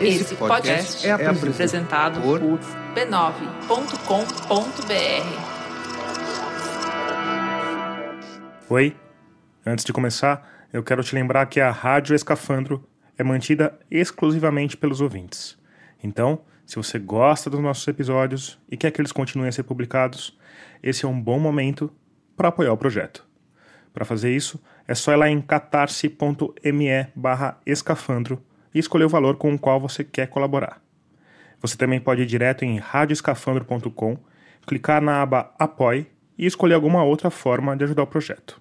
Esse podcast é apresentado por b9.com.br. Oi, antes de começar, eu quero te lembrar que a Rádio Escafandro é mantida exclusivamente pelos ouvintes. Então, se você gosta dos nossos episódios e quer que eles continuem a ser publicados, esse é um bom momento para apoiar o projeto. Para fazer isso, é só ir lá em catarse.me barra escafandro e escolher o valor com o qual você quer colaborar. Você também pode ir direto em radioescafandro.com, clicar na aba Apoie e escolher alguma outra forma de ajudar o projeto.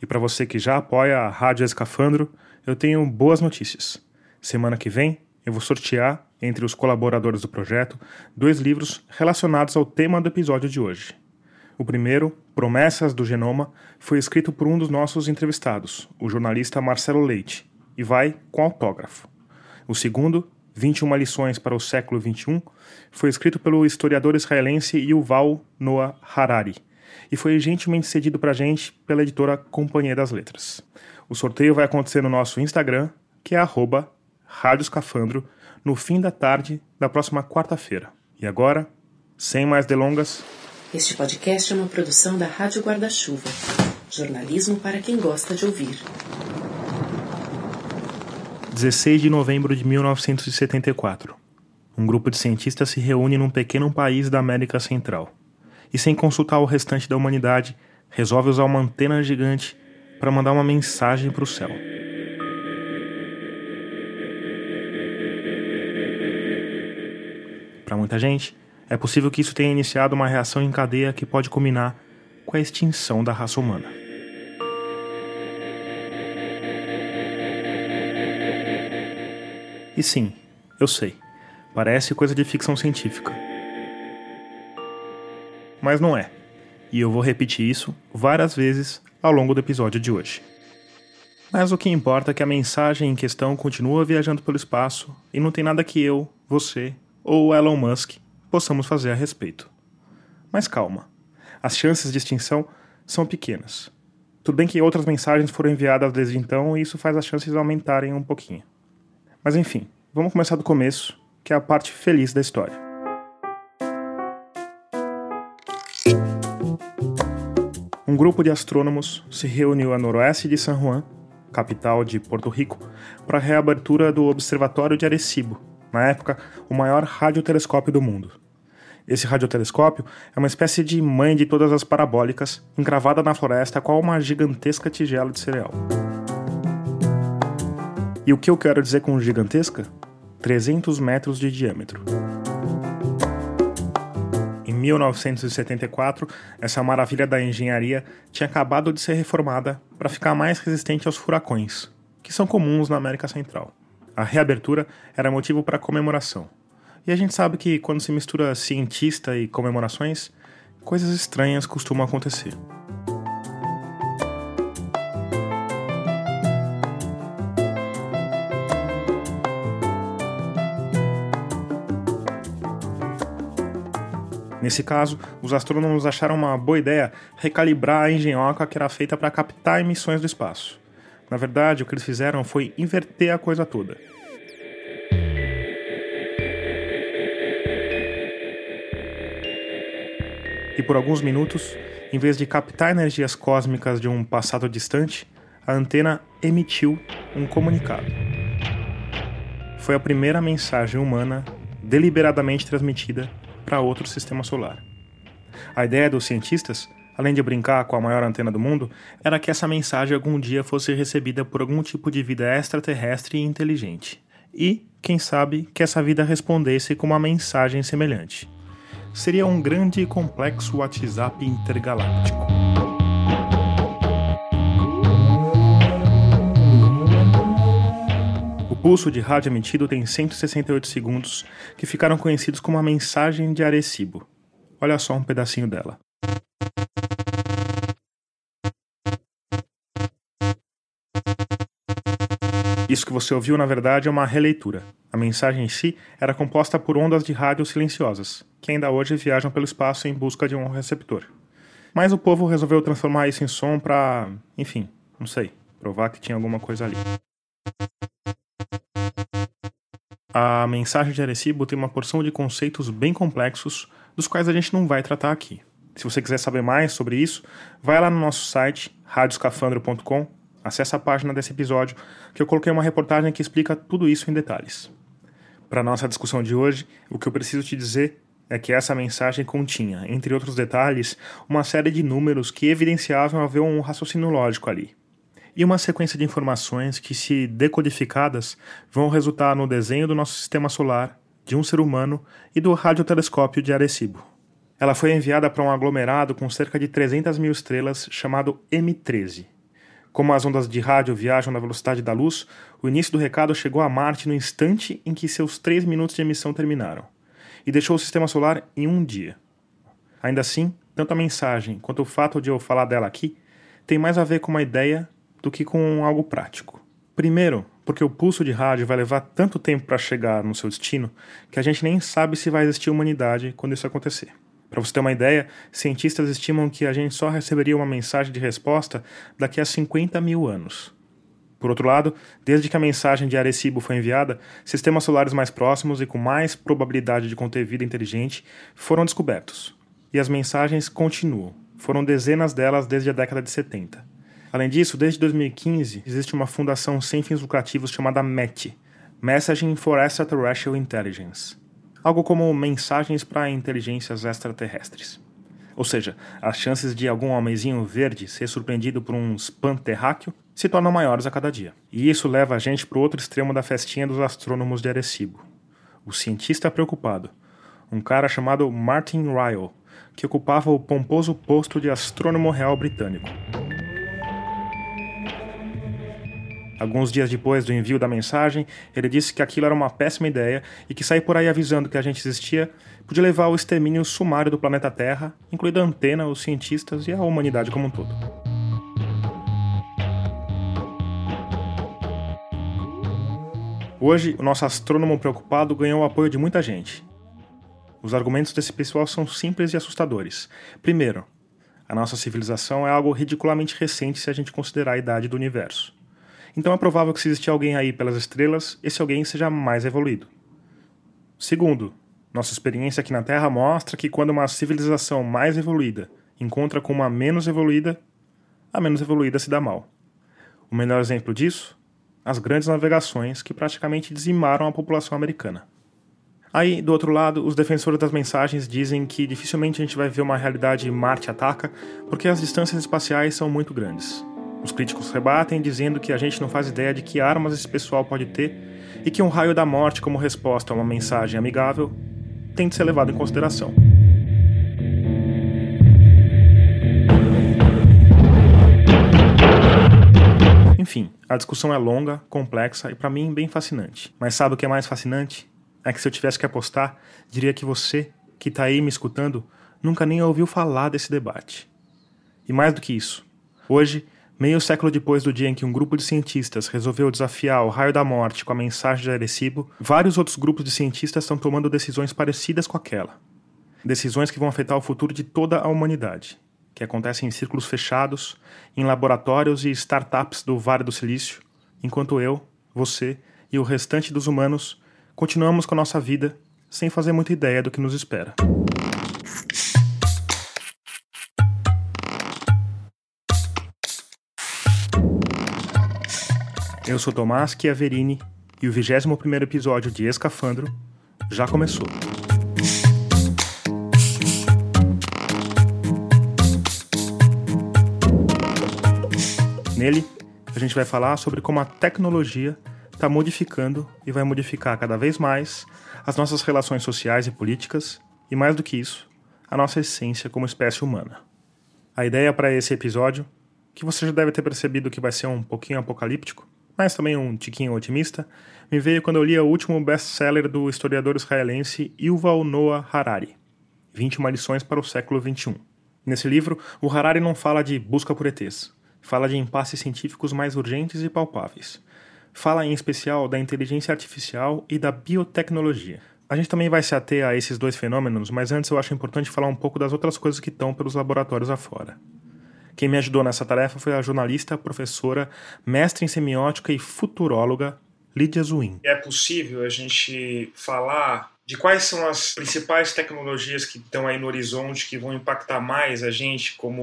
E para você que já apoia a Rádio Escafandro, eu tenho boas notícias. Semana que vem eu vou sortear, entre os colaboradores do projeto, dois livros relacionados ao tema do episódio de hoje. O primeiro, Promessas do Genoma, foi escrito por um dos nossos entrevistados, o jornalista Marcelo Leite, e vai com autógrafo. O segundo, 21 lições para o século XXI, foi escrito pelo historiador israelense Yuval Noah Harari e foi gentilmente cedido para a gente pela editora Companhia das Letras. O sorteio vai acontecer no nosso Instagram, que é Escafandro, no fim da tarde da próxima quarta-feira. E agora, sem mais delongas. Este podcast é uma produção da Rádio Guarda-Chuva. Jornalismo para quem gosta de ouvir. 16 de novembro de 1974. Um grupo de cientistas se reúne num pequeno país da América Central. E, sem consultar o restante da humanidade, resolve usar uma antena gigante para mandar uma mensagem para o céu. Para muita gente, é possível que isso tenha iniciado uma reação em cadeia que pode culminar com a extinção da raça humana. E sim, eu sei, parece coisa de ficção científica. Mas não é. E eu vou repetir isso várias vezes ao longo do episódio de hoje. Mas o que importa é que a mensagem em questão continua viajando pelo espaço e não tem nada que eu, você ou Elon Musk possamos fazer a respeito. Mas calma, as chances de extinção são pequenas. Tudo bem que outras mensagens foram enviadas desde então e isso faz as chances aumentarem um pouquinho. Mas enfim, vamos começar do começo, que é a parte feliz da história. Um grupo de astrônomos se reuniu a noroeste de San Juan, capital de Porto Rico, para a reabertura do Observatório de Arecibo, na época o maior radiotelescópio do mundo. Esse radiotelescópio é uma espécie de mãe de todas as parabólicas, encravada na floresta qual uma gigantesca tigela de cereal. E o que eu quero dizer com gigantesca? 300 metros de diâmetro. Em 1974, essa maravilha da engenharia tinha acabado de ser reformada para ficar mais resistente aos furacões, que são comuns na América Central. A reabertura era motivo para comemoração. E a gente sabe que quando se mistura cientista e comemorações, coisas estranhas costumam acontecer. Nesse caso, os astrônomos acharam uma boa ideia recalibrar a engenhoca que era feita para captar emissões do espaço. Na verdade, o que eles fizeram foi inverter a coisa toda. E por alguns minutos, em vez de captar energias cósmicas de um passado distante, a antena emitiu um comunicado. Foi a primeira mensagem humana deliberadamente transmitida para outro sistema solar. A ideia dos cientistas, além de brincar com a maior antena do mundo, era que essa mensagem algum dia fosse recebida por algum tipo de vida extraterrestre e inteligente. E, quem sabe, que essa vida respondesse com uma mensagem semelhante. Seria um grande e complexo WhatsApp intergaláctico. O pulso de rádio emitido tem 168 segundos, que ficaram conhecidos como a mensagem de Arecibo. Olha só um pedacinho dela. Isso que você ouviu, na verdade, é uma releitura. A mensagem em si era composta por ondas de rádio silenciosas, que ainda hoje viajam pelo espaço em busca de um receptor. Mas o povo resolveu transformar isso em som para, enfim, não sei, provar que tinha alguma coisa ali. A mensagem de Arecibo tem uma porção de conceitos bem complexos, dos quais a gente não vai tratar aqui. Se você quiser saber mais sobre isso, vai lá no nosso site, radioscafandro.com, acesse a página desse episódio, que eu coloquei uma reportagem que explica tudo isso em detalhes. Para nossa discussão de hoje, o que eu preciso te dizer é que essa mensagem continha, entre outros detalhes, uma série de números que evidenciavam haver um raciocínio lógico ali e uma sequência de informações que, se decodificadas, vão resultar no desenho do nosso sistema solar, de um ser humano e do radiotelescópio de Arecibo. Ela foi enviada para um aglomerado com cerca de 300 mil estrelas chamado M13. Como as ondas de rádio viajam na velocidade da luz, o início do recado chegou a Marte no instante em que seus três minutos de emissão terminaram, e deixou o sistema solar em um dia. Ainda assim, tanto a mensagem quanto o fato de eu falar dela aqui tem mais a ver com uma ideia do que com algo prático. Primeiro, porque o pulso de rádio vai levar tanto tempo para chegar no seu destino que a gente nem sabe se vai existir humanidade quando isso acontecer. Para você ter uma ideia, cientistas estimam que a gente só receberia uma mensagem de resposta daqui a 50 mil anos. Por outro lado, desde que a mensagem de Arecibo foi enviada, sistemas solares mais próximos e com mais probabilidade de conter vida inteligente foram descobertos. E as mensagens continuam. Foram dezenas delas desde a década de 70. Além disso, desde 2015 existe uma fundação sem fins lucrativos chamada MET Messaging for Extraterrestrial Intelligence algo como mensagens para inteligências extraterrestres. Ou seja, as chances de algum homenzinho verde ser surpreendido por um spam terráqueo se tornam maiores a cada dia. E isso leva a gente para o outro extremo da festinha dos astrônomos de Arecibo. O cientista preocupado, um cara chamado Martin Ryle, que ocupava o pomposo posto de astrônomo real britânico. Alguns dias depois do envio da mensagem, ele disse que aquilo era uma péssima ideia e que sair por aí avisando que a gente existia podia levar ao extermínio sumário do planeta Terra, incluindo a antena, os cientistas e a humanidade como um todo. Hoje, o nosso astrônomo preocupado ganhou o apoio de muita gente. Os argumentos desse pessoal são simples e assustadores. Primeiro, a nossa civilização é algo ridiculamente recente se a gente considerar a idade do universo. Então é provável que se existir alguém aí pelas estrelas, esse alguém seja mais evoluído. Segundo, nossa experiência aqui na Terra mostra que quando uma civilização mais evoluída encontra com uma menos evoluída, a menos evoluída se dá mal. O melhor exemplo disso? As grandes navegações que praticamente dizimaram a população americana. Aí, do outro lado, os defensores das mensagens dizem que dificilmente a gente vai ver uma realidade Marte ataca porque as distâncias espaciais são muito grandes. Os críticos rebatem dizendo que a gente não faz ideia de que armas esse pessoal pode ter e que um raio da morte como resposta a uma mensagem amigável tem de ser levado em consideração. Enfim, a discussão é longa, complexa e para mim bem fascinante. Mas sabe o que é mais fascinante? É que se eu tivesse que apostar, diria que você, que está aí me escutando, nunca nem ouviu falar desse debate. E mais do que isso, hoje Meio século depois do dia em que um grupo de cientistas resolveu desafiar o raio da morte com a mensagem de Arecibo, vários outros grupos de cientistas estão tomando decisões parecidas com aquela. Decisões que vão afetar o futuro de toda a humanidade, que acontecem em círculos fechados, em laboratórios e startups do Vale do Silício, enquanto eu, você e o restante dos humanos continuamos com a nossa vida sem fazer muita ideia do que nos espera. Eu sou Tomás Chiaverini e o 21 episódio de Escafandro já começou. Nele, a gente vai falar sobre como a tecnologia está modificando e vai modificar cada vez mais as nossas relações sociais e políticas, e mais do que isso, a nossa essência como espécie humana. A ideia para esse episódio, que você já deve ter percebido que vai ser um pouquinho apocalíptico, mas também um tiquinho otimista, me veio quando eu li o último best-seller do historiador israelense Yuval Noah Harari, 21 lições para o século XXI. Nesse livro, o Harari não fala de busca por ETs, fala de impasses científicos mais urgentes e palpáveis. Fala em especial da inteligência artificial e da biotecnologia. A gente também vai se ater a esses dois fenômenos, mas antes eu acho importante falar um pouco das outras coisas que estão pelos laboratórios afora. Quem me ajudou nessa tarefa foi a jornalista, professora, mestre em semiótica e futuróloga Lídia Zuin. É possível a gente falar de quais são as principais tecnologias que estão aí no horizonte que vão impactar mais a gente como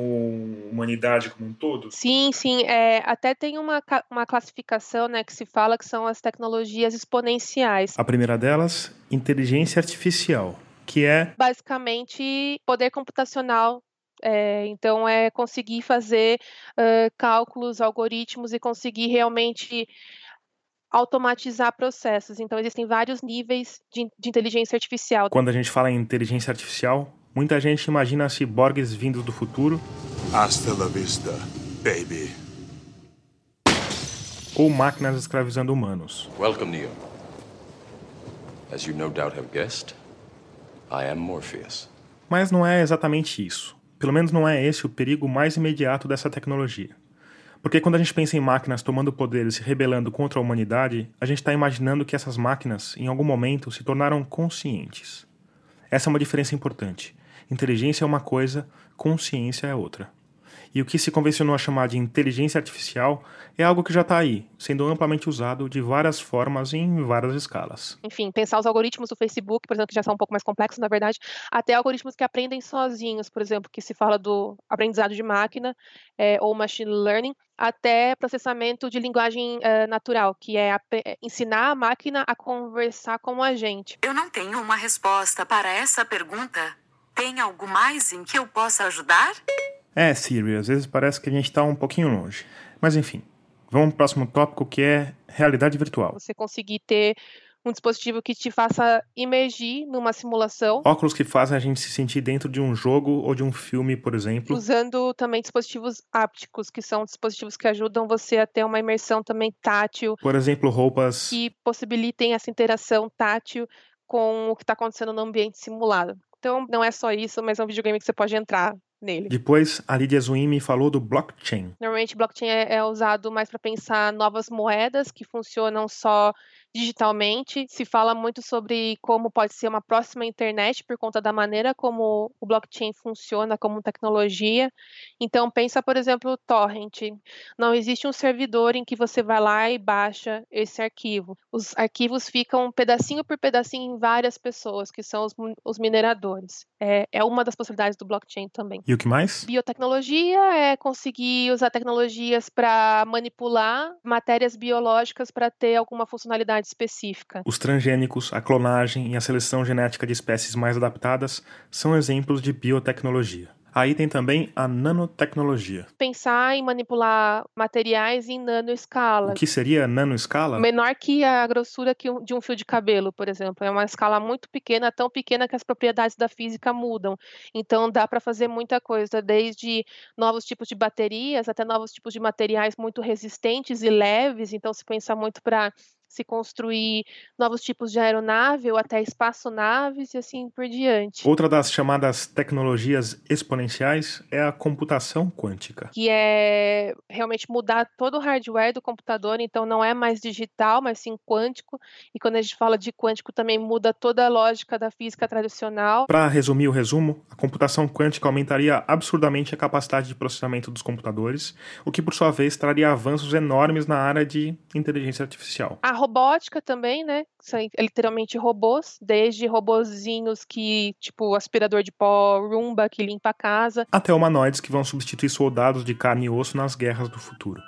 humanidade como um todo? Sim, sim. É, até tem uma, uma classificação né, que se fala que são as tecnologias exponenciais. A primeira delas, inteligência artificial, que é basicamente poder computacional é, então, é conseguir fazer uh, cálculos, algoritmos e conseguir realmente automatizar processos. Então, existem vários níveis de, de, inteligência artificial. Quando a gente fala em inteligência artificial, muita gente imagina ciborgues vindos do futuro. Hasta la vista, baby. Ou máquinas escravizando humanos. Welcome, Neo. As you no doubt have guessed, I am Morpheus. Mas não é exatamente isso. Pelo menos não é esse o perigo mais imediato dessa tecnologia. Porque quando a gente pensa em máquinas tomando poder e se rebelando contra a humanidade, a gente está imaginando que essas máquinas, em algum momento, se tornaram conscientes. Essa é uma diferença importante. Inteligência é uma coisa, consciência é outra. E o que se convencionou a chamar de inteligência artificial é algo que já está aí, sendo amplamente usado de várias formas e em várias escalas. Enfim, pensar os algoritmos do Facebook, por exemplo, que já são um pouco mais complexos, na verdade, até algoritmos que aprendem sozinhos, por exemplo, que se fala do aprendizado de máquina é, ou machine learning, até processamento de linguagem uh, natural, que é a, ensinar a máquina a conversar com a gente. Eu não tenho uma resposta para essa pergunta. Tem algo mais em que eu possa ajudar? É, Siri, às vezes parece que a gente está um pouquinho longe. Mas enfim, vamos para o próximo tópico que é realidade virtual. Você conseguir ter um dispositivo que te faça imergir numa simulação. Óculos que fazem a gente se sentir dentro de um jogo ou de um filme, por exemplo. Usando também dispositivos ápticos, que são dispositivos que ajudam você a ter uma imersão também tátil. Por exemplo, roupas. Que possibilitem essa interação tátil com o que está acontecendo no ambiente simulado. Então, não é só isso, mas é um videogame que você pode entrar nele. Depois, a Lídia Zuimi falou do blockchain. Normalmente, blockchain é, é usado mais para pensar novas moedas que funcionam só digitalmente. Se fala muito sobre como pode ser uma próxima internet por conta da maneira como o blockchain funciona como tecnologia. Então pensa, por exemplo, o torrent. Não existe um servidor em que você vai lá e baixa esse arquivo. Os arquivos ficam pedacinho por pedacinho em várias pessoas, que são os, os mineradores. É, é uma das possibilidades do blockchain também. E o que mais? Biotecnologia é conseguir usar tecnologias para manipular matérias biológicas para ter alguma funcionalidade específica. Os transgênicos, a clonagem e a seleção genética de espécies mais adaptadas são exemplos de biotecnologia. Aí tem também a nanotecnologia. Pensar em manipular materiais em nanoescala. O que seria nanoescala? Menor que a grossura de um fio de cabelo, por exemplo. É uma escala muito pequena, tão pequena que as propriedades da física mudam. Então dá para fazer muita coisa, desde novos tipos de baterias até novos tipos de materiais muito resistentes e leves. Então se pensa muito para se construir novos tipos de aeronave ou até espaçonaves e assim por diante. Outra das chamadas tecnologias exponenciais é a computação quântica. Que é realmente mudar todo o hardware do computador, então não é mais digital, mas sim quântico. E quando a gente fala de quântico também muda toda a lógica da física tradicional. Para resumir o resumo, a computação quântica aumentaria absurdamente a capacidade de processamento dos computadores, o que por sua vez traria avanços enormes na área de inteligência artificial. A robótica também, né? São literalmente robôs, desde robozinhos que, tipo, aspirador de pó, Roomba que limpa a casa. Até humanoides que vão substituir soldados de carne e osso nas guerras do futuro.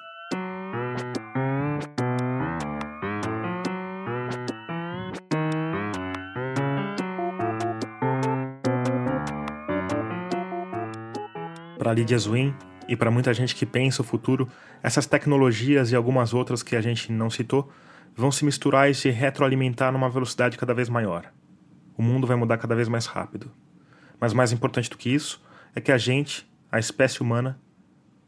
Para Lydia Zwin e para muita gente que pensa o futuro, essas tecnologias e algumas outras que a gente não citou vão se misturar e se retroalimentar numa velocidade cada vez maior. O mundo vai mudar cada vez mais rápido. Mas mais importante do que isso é que a gente, a espécie humana,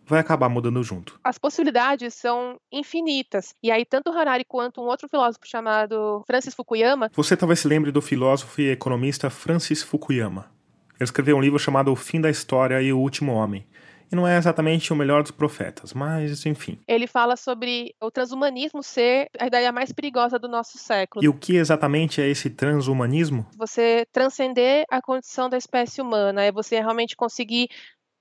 vai acabar mudando junto. As possibilidades são infinitas. E aí, tanto Harari quanto um outro filósofo chamado Francis Fukuyama. Você talvez se lembre do filósofo e economista Francis Fukuyama. Ele escreveu um livro chamado O Fim da História e o Último Homem, e não é exatamente o melhor dos profetas, mas enfim. Ele fala sobre o transhumanismo ser a ideia mais perigosa do nosso século. E o que exatamente é esse transhumanismo? Você transcender a condição da espécie humana, é você realmente conseguir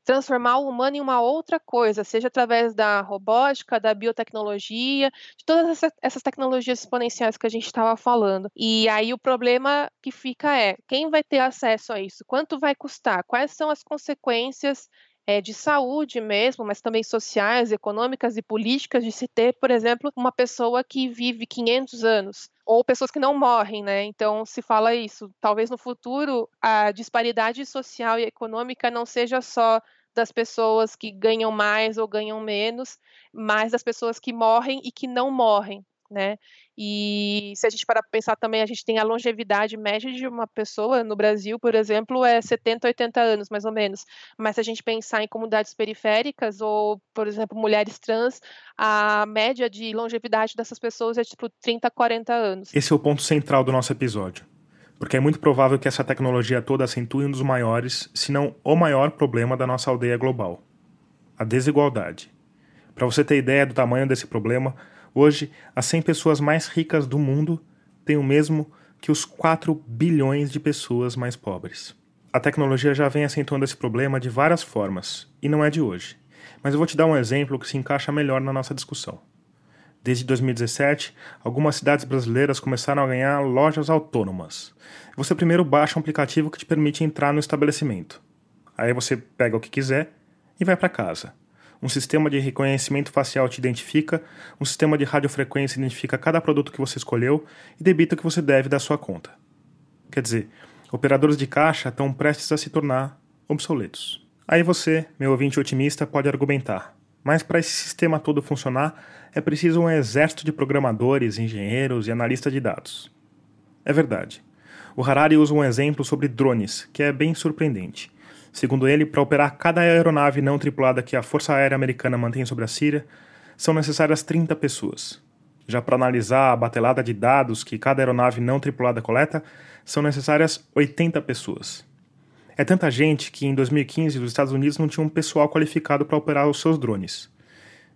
transformar o humano em uma outra coisa, seja através da robótica, da biotecnologia, de todas essas tecnologias exponenciais que a gente estava falando. E aí o problema que fica é quem vai ter acesso a isso? Quanto vai custar? Quais são as consequências é, de saúde mesmo, mas também sociais, econômicas e políticas de se ter, por exemplo, uma pessoa que vive 500 anos ou pessoas que não morrem, né? Então se fala isso. Talvez no futuro a disparidade social e econômica não seja só das pessoas que ganham mais ou ganham menos, mas das pessoas que morrem e que não morrem, né? E se a gente para pensar também, a gente tem a longevidade média de uma pessoa no Brasil, por exemplo, é 70, 80 anos, mais ou menos. Mas se a gente pensar em comunidades periféricas ou, por exemplo, mulheres trans, a média de longevidade dessas pessoas é tipo 30, 40 anos. Esse é o ponto central do nosso episódio. Porque é muito provável que essa tecnologia toda acentue um dos maiores, se não o maior problema da nossa aldeia global: a desigualdade. Para você ter ideia do tamanho desse problema, Hoje, as 100 pessoas mais ricas do mundo têm o mesmo que os 4 bilhões de pessoas mais pobres. A tecnologia já vem acentuando esse problema de várias formas, e não é de hoje. Mas eu vou te dar um exemplo que se encaixa melhor na nossa discussão. Desde 2017, algumas cidades brasileiras começaram a ganhar lojas autônomas. Você primeiro baixa um aplicativo que te permite entrar no estabelecimento. Aí você pega o que quiser e vai para casa um sistema de reconhecimento facial te identifica, um sistema de radiofrequência identifica cada produto que você escolheu e debita o que você deve da sua conta. Quer dizer, operadores de caixa estão prestes a se tornar obsoletos. Aí você, meu ouvinte otimista, pode argumentar. Mas para esse sistema todo funcionar, é preciso um exército de programadores, engenheiros e analistas de dados. É verdade. O Harari usa um exemplo sobre drones, que é bem surpreendente. Segundo ele, para operar cada aeronave não tripulada que a Força Aérea Americana mantém sobre a Síria, são necessárias 30 pessoas. Já para analisar a batelada de dados que cada aeronave não tripulada coleta, são necessárias 80 pessoas. É tanta gente que em 2015 os Estados Unidos não tinham pessoal qualificado para operar os seus drones.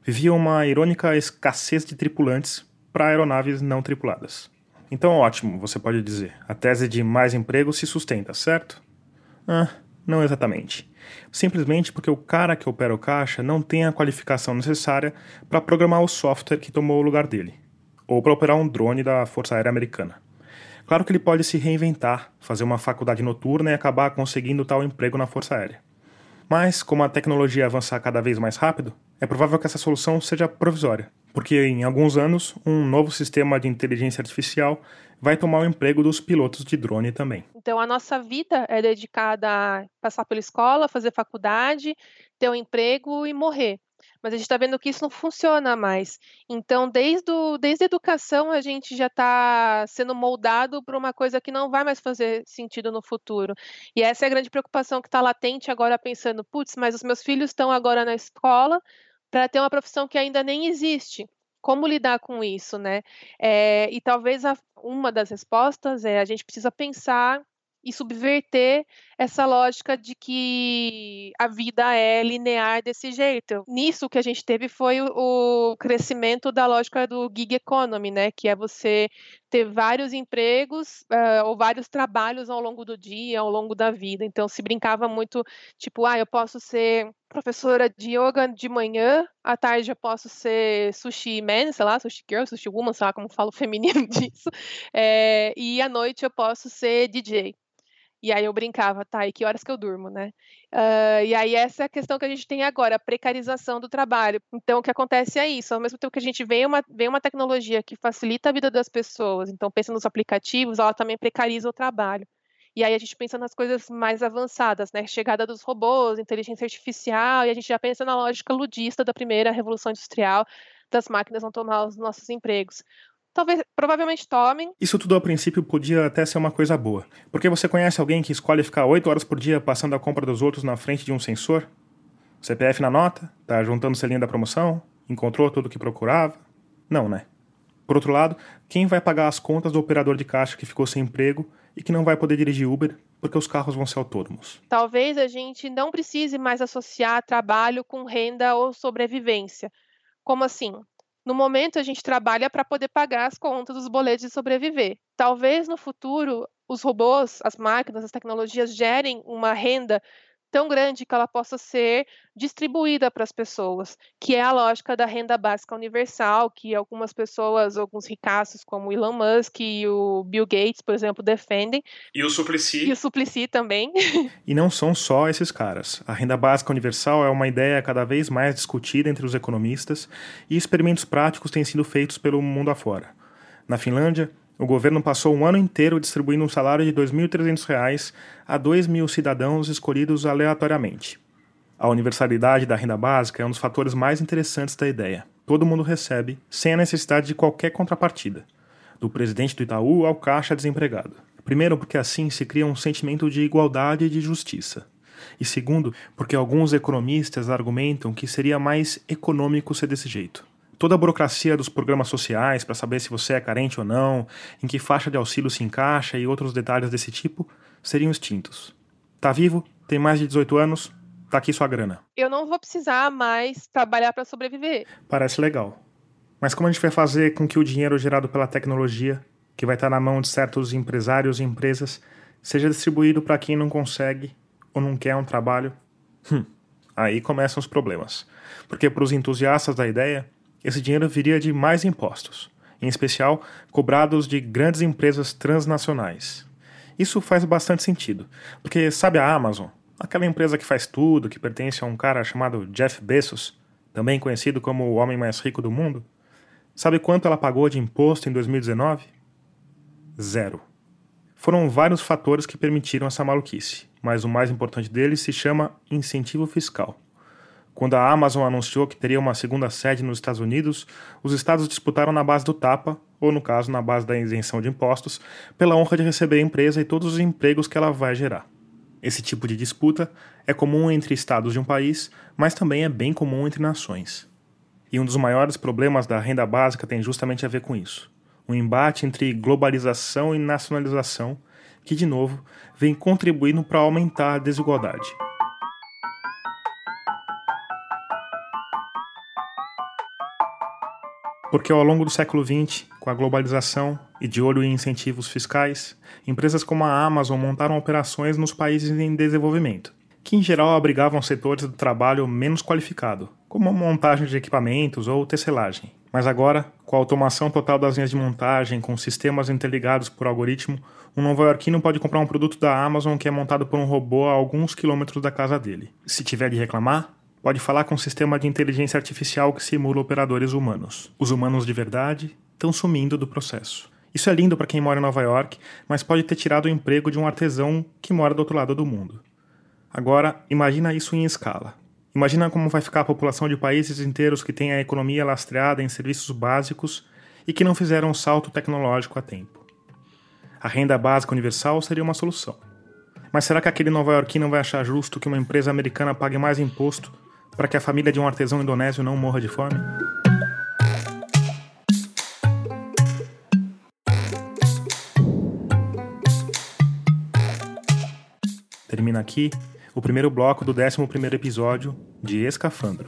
Vivia uma irônica escassez de tripulantes para aeronaves não tripuladas. Então, ótimo, você pode dizer. A tese de mais emprego se sustenta, certo? Ah, não exatamente. Simplesmente porque o cara que opera o caixa não tem a qualificação necessária para programar o software que tomou o lugar dele, ou para operar um drone da Força Aérea Americana. Claro que ele pode se reinventar, fazer uma faculdade noturna e acabar conseguindo tal emprego na Força Aérea. Mas, como a tecnologia avançar cada vez mais rápido, é provável que essa solução seja provisória, porque em alguns anos um novo sistema de inteligência artificial vai tomar o emprego dos pilotos de drone também. Então a nossa vida é dedicada a passar pela escola, fazer faculdade, ter um emprego e morrer. Mas a gente está vendo que isso não funciona mais. Então, desde, o, desde a educação, a gente já está sendo moldado para uma coisa que não vai mais fazer sentido no futuro. E essa é a grande preocupação que está latente agora, pensando: putz, mas os meus filhos estão agora na escola para ter uma profissão que ainda nem existe como lidar com isso, né? É, e talvez a, uma das respostas é a gente precisa pensar e subverter essa lógica de que a vida é linear desse jeito. Nisso que a gente teve foi o, crescimento da lógica do gig economy, né, que é você ter vários empregos uh, ou vários trabalhos ao longo do dia, ao longo da vida. Então se brincava muito, tipo, ah, eu posso ser professora de yoga de manhã, à tarde eu posso ser sushi man, sei lá, sushi girl, sushi woman, sei lá como falo feminino disso, é, e à noite eu posso ser DJ. E aí eu brincava, tá, e que horas que eu durmo, né? Uh, e aí essa é a questão que a gente tem agora, a precarização do trabalho. Então o que acontece é isso, ao mesmo tempo que a gente vê uma, vê uma tecnologia que facilita a vida das pessoas, então pensa nos aplicativos, ela também precariza o trabalho. E aí a gente pensa nas coisas mais avançadas, né? Chegada dos robôs, inteligência artificial, e a gente já pensa na lógica ludista da primeira revolução industrial, das máquinas vão tomar os nossos empregos talvez, provavelmente tomem. Isso tudo a princípio podia até ser uma coisa boa. Porque você conhece alguém que escolhe ficar 8 horas por dia passando a compra dos outros na frente de um sensor? CPF na nota? Tá juntando selinho da promoção? Encontrou tudo o que procurava? Não, né? Por outro lado, quem vai pagar as contas do operador de caixa que ficou sem emprego e que não vai poder dirigir Uber porque os carros vão ser autônomos? Talvez a gente não precise mais associar trabalho com renda ou sobrevivência. Como assim? No momento, a gente trabalha para poder pagar as contas, os boletos e sobreviver. Talvez no futuro os robôs, as máquinas, as tecnologias gerem uma renda tão grande que ela possa ser distribuída para as pessoas, que é a lógica da renda básica universal, que algumas pessoas, alguns ricaços como Elon Musk e o Bill Gates, por exemplo, defendem. E o Suplicy. E o Suplicy também. E não são só esses caras. A renda básica universal é uma ideia cada vez mais discutida entre os economistas e experimentos práticos têm sido feitos pelo mundo afora. Na Finlândia, o governo passou um ano inteiro distribuindo um salário de R$ 2.300 a 2 mil cidadãos escolhidos aleatoriamente. A universalidade da renda básica é um dos fatores mais interessantes da ideia. Todo mundo recebe, sem a necessidade de qualquer contrapartida, do presidente do Itaú ao caixa desempregado. Primeiro, porque assim se cria um sentimento de igualdade e de justiça. E segundo, porque alguns economistas argumentam que seria mais econômico ser desse jeito toda a burocracia dos programas sociais para saber se você é carente ou não, em que faixa de auxílio se encaixa e outros detalhes desse tipo seriam extintos. Tá vivo? Tem mais de 18 anos? Tá aqui sua grana. Eu não vou precisar mais trabalhar para sobreviver. Parece legal. Mas como a gente vai fazer com que o dinheiro gerado pela tecnologia, que vai estar na mão de certos empresários e empresas, seja distribuído para quem não consegue ou não quer um trabalho? Hum, aí começam os problemas. Porque para os entusiastas da ideia, esse dinheiro viria de mais impostos, em especial cobrados de grandes empresas transnacionais. Isso faz bastante sentido, porque sabe a Amazon, aquela empresa que faz tudo, que pertence a um cara chamado Jeff Bezos, também conhecido como o homem mais rico do mundo? Sabe quanto ela pagou de imposto em 2019? Zero. Foram vários fatores que permitiram essa maluquice, mas o mais importante deles se chama incentivo fiscal. Quando a Amazon anunciou que teria uma segunda sede nos Estados Unidos, os estados disputaram na base do tapa, ou no caso, na base da isenção de impostos, pela honra de receber a empresa e todos os empregos que ela vai gerar. Esse tipo de disputa é comum entre estados de um país, mas também é bem comum entre nações. E um dos maiores problemas da renda básica tem justamente a ver com isso. Um embate entre globalização e nacionalização, que, de novo, vem contribuindo para aumentar a desigualdade. Porque ao longo do século XX, com a globalização e de olho em incentivos fiscais, empresas como a Amazon montaram operações nos países em desenvolvimento, que em geral abrigavam setores do trabalho menos qualificado, como a montagem de equipamentos ou tecelagem. Mas agora, com a automação total das linhas de montagem, com sistemas interligados por algoritmo, um nova-iorquino pode comprar um produto da Amazon que é montado por um robô a alguns quilômetros da casa dele. Se tiver de reclamar, pode falar com um sistema de inteligência artificial que simula operadores humanos. Os humanos de verdade estão sumindo do processo. Isso é lindo para quem mora em Nova York, mas pode ter tirado o emprego de um artesão que mora do outro lado do mundo. Agora, imagina isso em escala. Imagina como vai ficar a população de países inteiros que têm a economia lastreada em serviços básicos e que não fizeram um salto tecnológico a tempo. A renda básica universal seria uma solução. Mas será que aquele nova-iorquino vai achar justo que uma empresa americana pague mais imposto para que a família de um artesão indonésio não morra de fome? Termina aqui o primeiro bloco do 11 episódio de Escafandro.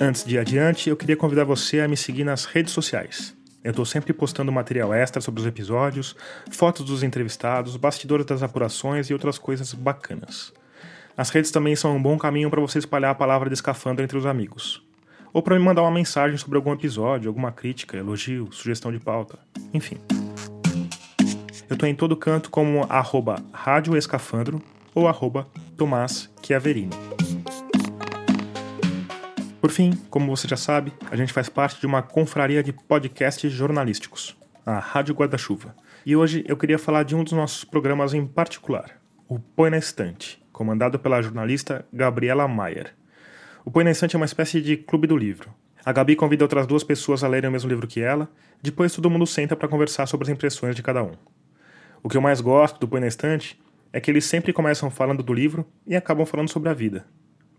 Antes de ir adiante, eu queria convidar você a me seguir nas redes sociais. Eu estou sempre postando material extra sobre os episódios, fotos dos entrevistados, bastidores das apurações e outras coisas bacanas. As redes também são um bom caminho para você espalhar a palavra de escafandro entre os amigos. Ou para me mandar uma mensagem sobre algum episódio, alguma crítica, elogio, sugestão de pauta, enfim. Eu estou em todo canto como arroba Rádio Escafandro ou arroba Tomás Chiaverini. Por fim, como você já sabe, a gente faz parte de uma confraria de podcasts jornalísticos, a Rádio Guarda-Chuva. E hoje eu queria falar de um dos nossos programas em particular, o Põe na Estante, comandado pela jornalista Gabriela Maier. O Põe na Estante é uma espécie de clube do livro. A Gabi convida outras duas pessoas a lerem o mesmo livro que ela, depois todo mundo senta para conversar sobre as impressões de cada um. O que eu mais gosto do Põe na Estante é que eles sempre começam falando do livro e acabam falando sobre a vida.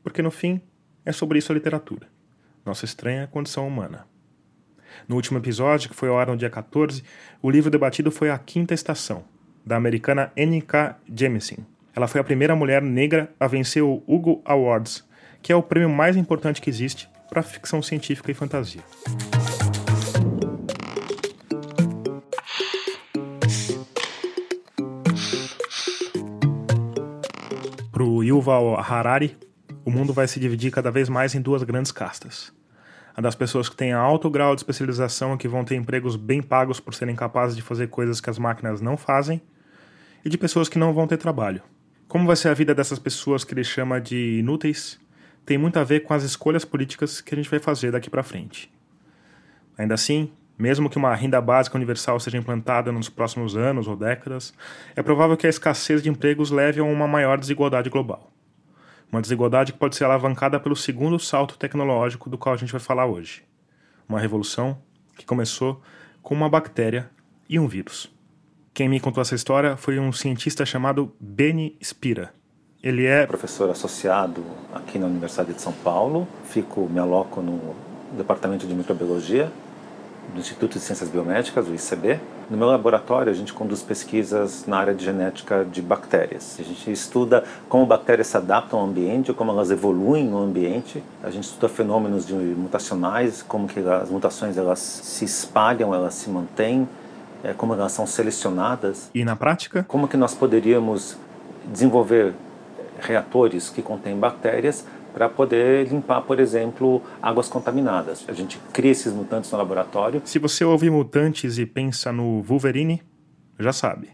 Porque no fim, é sobre isso a literatura, nossa estranha condição humana. No último episódio, que foi ao ar no dia 14, o livro debatido foi A Quinta Estação, da americana N.K. Jemisin. Ela foi a primeira mulher negra a vencer o Hugo Awards, que é o prêmio mais importante que existe para ficção científica e fantasia. Para o Yuval Harari, o mundo vai se dividir cada vez mais em duas grandes castas. A das pessoas que têm alto grau de especialização e que vão ter empregos bem pagos por serem capazes de fazer coisas que as máquinas não fazem, e de pessoas que não vão ter trabalho. Como vai ser a vida dessas pessoas que ele chama de inúteis, tem muito a ver com as escolhas políticas que a gente vai fazer daqui para frente. Ainda assim, mesmo que uma renda básica universal seja implantada nos próximos anos ou décadas, é provável que a escassez de empregos leve a uma maior desigualdade global. Uma desigualdade que pode ser alavancada pelo segundo salto tecnológico do qual a gente vai falar hoje. Uma revolução que começou com uma bactéria e um vírus. Quem me contou essa história foi um cientista chamado Benny Spira. Ele é professor associado aqui na Universidade de São Paulo. Fico, me aloco no departamento de microbiologia do Instituto de Ciências Biomédicas, o ICB. No meu laboratório, a gente conduz pesquisas na área de genética de bactérias. A gente estuda como bactérias se adaptam ao ambiente, como elas evoluem no ambiente. A gente estuda fenômenos de mutacionais, como que as mutações elas se espalham, elas se mantêm, é, como elas são selecionadas. E na prática? Como que nós poderíamos desenvolver reatores que contêm bactérias para poder limpar, por exemplo, águas contaminadas. A gente cria esses mutantes no laboratório. Se você ouve mutantes e pensa no Wolverine, já sabe,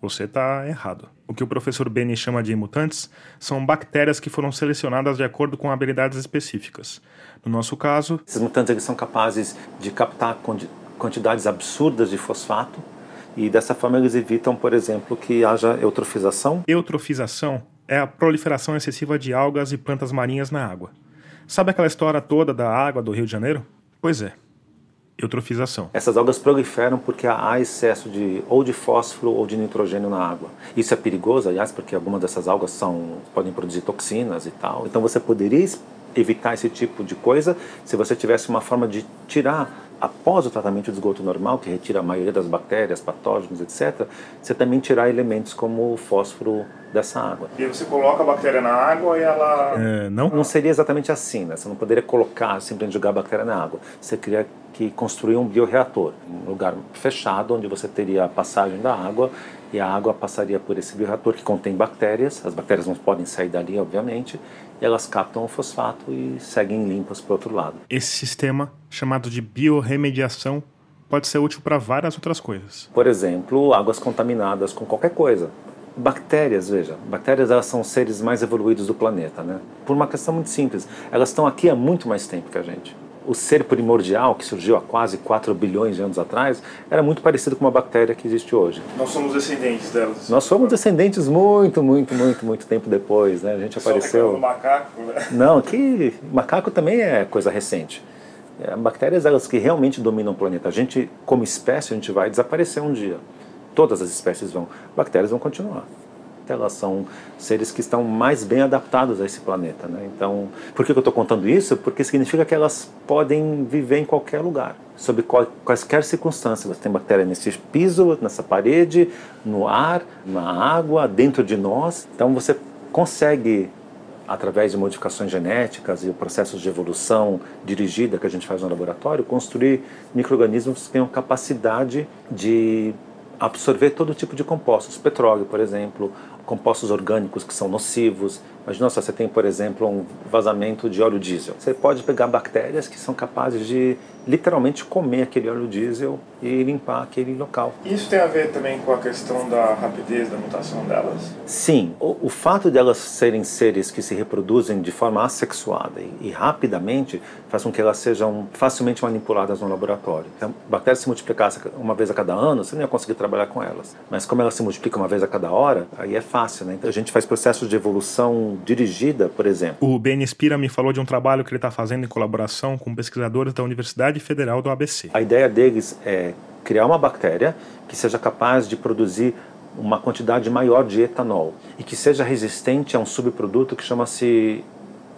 você está errado. O que o professor Benny chama de mutantes são bactérias que foram selecionadas de acordo com habilidades específicas. No nosso caso, esses mutantes eles são capazes de captar quantidades absurdas de fosfato e dessa forma eles evitam, por exemplo, que haja eutrofização. Eutrofização é a proliferação excessiva de algas e plantas marinhas na água. Sabe aquela história toda da água do Rio de Janeiro? Pois é. Eutrofização. Essas algas proliferam porque há excesso de ou de fósforo ou de nitrogênio na água. Isso é perigoso, aliás, porque algumas dessas algas são podem produzir toxinas e tal. Então você poderia evitar esse tipo de coisa se você tivesse uma forma de tirar após o tratamento de esgoto normal, que retira a maioria das bactérias, patógenos, etc., você também tirar elementos como o fósforo dessa água. E você coloca a bactéria na água e ela. É, não? Não seria exatamente assim, né? Você não poderia colocar, simplesmente jogar a bactéria na água. Você queria que construir um bioreator, um lugar fechado onde você teria a passagem da água e a água passaria por esse bioreator que contém bactérias. As bactérias não podem sair dali, obviamente, e elas captam o fosfato e seguem limpas para o outro lado. Esse sistema, chamado de biorremediação, pode ser útil para várias outras coisas. Por exemplo, águas contaminadas com qualquer coisa. Bactérias, veja, bactérias elas são os seres mais evoluídos do planeta, né? Por uma questão muito simples, elas estão aqui há muito mais tempo que a gente o ser primordial, que surgiu há quase 4 bilhões de anos atrás, era muito parecido com uma bactéria que existe hoje. Nós somos descendentes delas. Nós somos descendentes muito, muito, muito, muito tempo depois. Né? A gente Só apareceu. macaco, né? Não, que macaco também é coisa recente. É, bactérias elas que realmente dominam o planeta. A gente, como espécie, a gente vai desaparecer um dia. Todas as espécies vão. Bactérias vão continuar elas são seres que estão mais bem adaptados a esse planeta. Né? Então, por que eu estou contando isso? Porque significa que elas podem viver em qualquer lugar, sob quaisquer circunstâncias. Tem bactéria nesse piso, nessa parede, no ar, na água, dentro de nós. Então, você consegue através de modificações genéticas e processos de evolução dirigida que a gente faz no laboratório, construir micro-organismos que tenham capacidade de absorver todo tipo de compostos, petróleo, por exemplo, compostos orgânicos que são nocivos. Imagina só, você tem, por exemplo, um vazamento de óleo diesel. Você pode pegar bactérias que são capazes de literalmente comer aquele óleo diesel e limpar aquele local. Isso tem a ver também com a questão da rapidez da mutação delas? Sim. O, o fato de elas serem seres que se reproduzem de forma assexuada e, e, rapidamente faz com que elas sejam facilmente manipuladas no laboratório. Então, bactérias se multiplicassem uma vez a cada ano, você não ia conseguir trabalhar com elas. Mas como elas se multiplicam uma vez a cada hora, aí é fácil, né? Então a gente faz processos de evolução dirigida, por exemplo. O Ben Spira me falou de um trabalho que ele está fazendo em colaboração com pesquisadores da Universidade Federal do ABC. A ideia deles é criar uma bactéria que seja capaz de produzir uma quantidade maior de etanol e que seja resistente a um subproduto que chama-se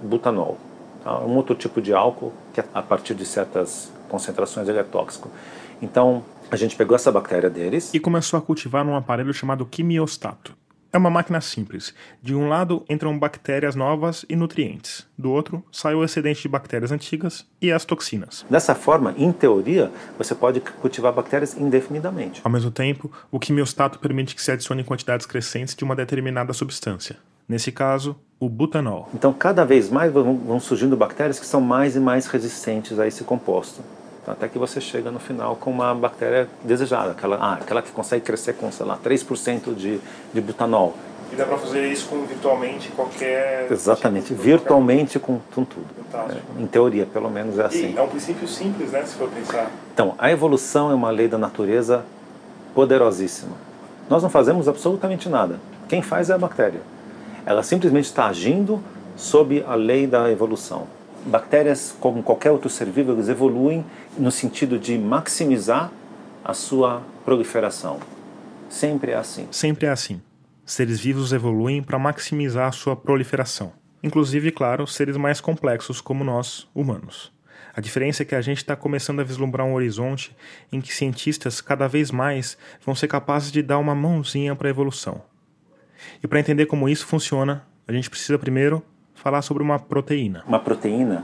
butanol. Tá? Um outro tipo de álcool que a partir de certas concentrações ele é tóxico. Então a gente pegou essa bactéria deles e começou a cultivar num aparelho chamado quimiostato. É uma máquina simples. De um lado entram bactérias novas e nutrientes. Do outro sai o excedente de bactérias antigas e as toxinas. Dessa forma, em teoria, você pode cultivar bactérias indefinidamente. Ao mesmo tempo, o quimiostato permite que se adicione quantidades crescentes de uma determinada substância. Nesse caso, o butanol. Então, cada vez mais vão, vão surgindo bactérias que são mais e mais resistentes a esse composto. Então, até que você chega no final com uma bactéria desejada, aquela, ah, aquela que consegue crescer com, sei lá, 3% de, de butanol. E dá para fazer isso com virtualmente qualquer. Exatamente, tipo, virtualmente com, com tudo. É, em teoria, pelo menos é assim. E é um princípio simples, né, se for pensar. Então, a evolução é uma lei da natureza poderosíssima. Nós não fazemos absolutamente nada. Quem faz é a bactéria. Ela simplesmente está agindo sob a lei da evolução. Bactérias, como qualquer outro ser vivo, eles evoluem no sentido de maximizar a sua proliferação. Sempre é assim. Sempre é assim. Seres vivos evoluem para maximizar a sua proliferação. Inclusive, claro, seres mais complexos como nós, humanos. A diferença é que a gente está começando a vislumbrar um horizonte em que cientistas cada vez mais vão ser capazes de dar uma mãozinha para a evolução. E para entender como isso funciona, a gente precisa primeiro falar sobre uma proteína. Uma proteína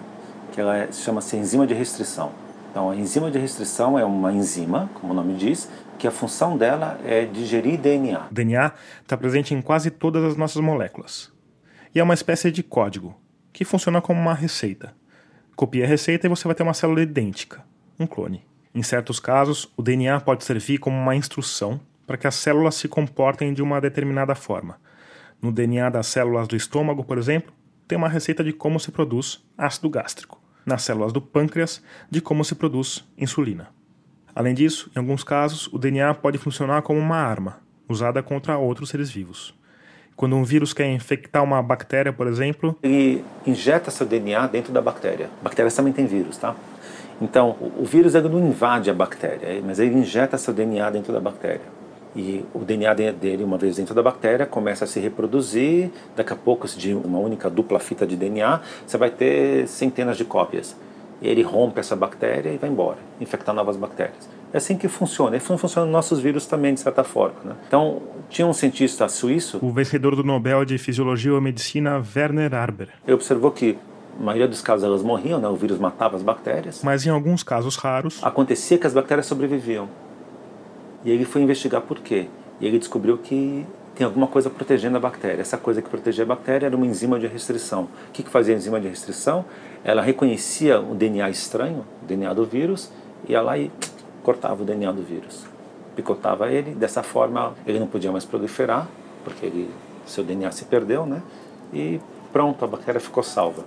que ela chama-se enzima de restrição. Então, a enzima de restrição é uma enzima, como o nome diz, que a função dela é digerir DNA. O DNA está presente em quase todas as nossas moléculas. E é uma espécie de código, que funciona como uma receita. Copia a receita e você vai ter uma célula idêntica, um clone. Em certos casos, o DNA pode servir como uma instrução para que as células se comportem de uma determinada forma. No DNA das células do estômago, por exemplo, tem uma receita de como se produz ácido gástrico. Nas células do pâncreas, de como se produz insulina. Além disso, em alguns casos, o DNA pode funcionar como uma arma, usada contra outros seres vivos. Quando um vírus quer infectar uma bactéria, por exemplo, ele injeta seu DNA dentro da bactéria. Bactérias também têm vírus, tá? Então, o vírus ele não invade a bactéria, mas ele injeta seu DNA dentro da bactéria. E o DNA dele, uma vez dentro da bactéria, começa a se reproduzir. Daqui a pouco, de uma única dupla fita de DNA, você vai ter centenas de cópias. E ele rompe essa bactéria e vai embora, infectar novas bactérias. É assim que funciona. E funciona nossos vírus também, de certa forma. Né? Então, tinha um cientista suíço. O vencedor do Nobel de Fisiologia ou Medicina, Werner Arber. Ele observou que, na maioria dos casos, elas morriam, né? o vírus matava as bactérias. Mas em alguns casos raros. Acontecia que as bactérias sobreviviam. E ele foi investigar por quê. E ele descobriu que tem alguma coisa protegendo a bactéria. Essa coisa que protegia a bactéria era uma enzima de restrição. O que, que fazia a enzima de restrição? Ela reconhecia o DNA estranho, o DNA do vírus, ia lá e cortava o DNA do vírus. Picotava ele, dessa forma ele não podia mais proliferar, porque ele, seu DNA se perdeu, né? E pronto, a bactéria ficou salva.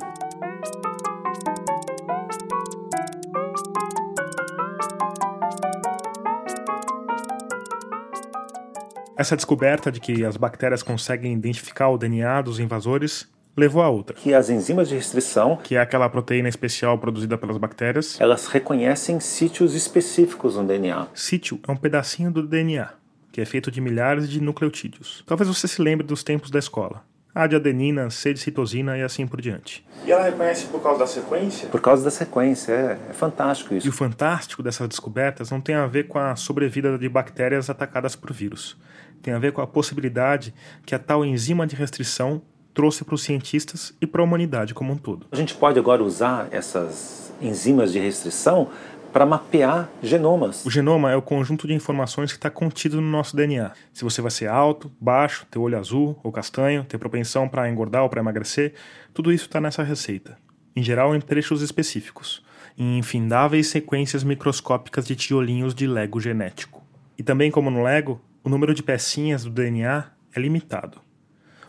Essa descoberta de que as bactérias conseguem identificar o DNA dos invasores levou a outra. Que as enzimas de restrição, que é aquela proteína especial produzida pelas bactérias, elas reconhecem sítios específicos no DNA. Sítio é um pedacinho do DNA, que é feito de milhares de nucleotídeos. Talvez você se lembre dos tempos da escola. A de adenina, C de citosina e assim por diante. E ela reconhece por causa da sequência? Por causa da sequência, é, é fantástico isso. E o fantástico dessas descobertas não tem a ver com a sobrevida de bactérias atacadas por vírus. Tem a ver com a possibilidade que a tal enzima de restrição trouxe para os cientistas e para a humanidade como um todo. A gente pode agora usar essas enzimas de restrição para mapear genomas. O genoma é o conjunto de informações que está contido no nosso DNA. Se você vai ser alto, baixo, ter olho azul ou castanho, ter propensão para engordar ou para emagrecer, tudo isso está nessa receita. Em geral, em trechos específicos, em infindáveis sequências microscópicas de tijolinhos de Lego genético. E também, como no Lego, o número de pecinhas do DNA é limitado.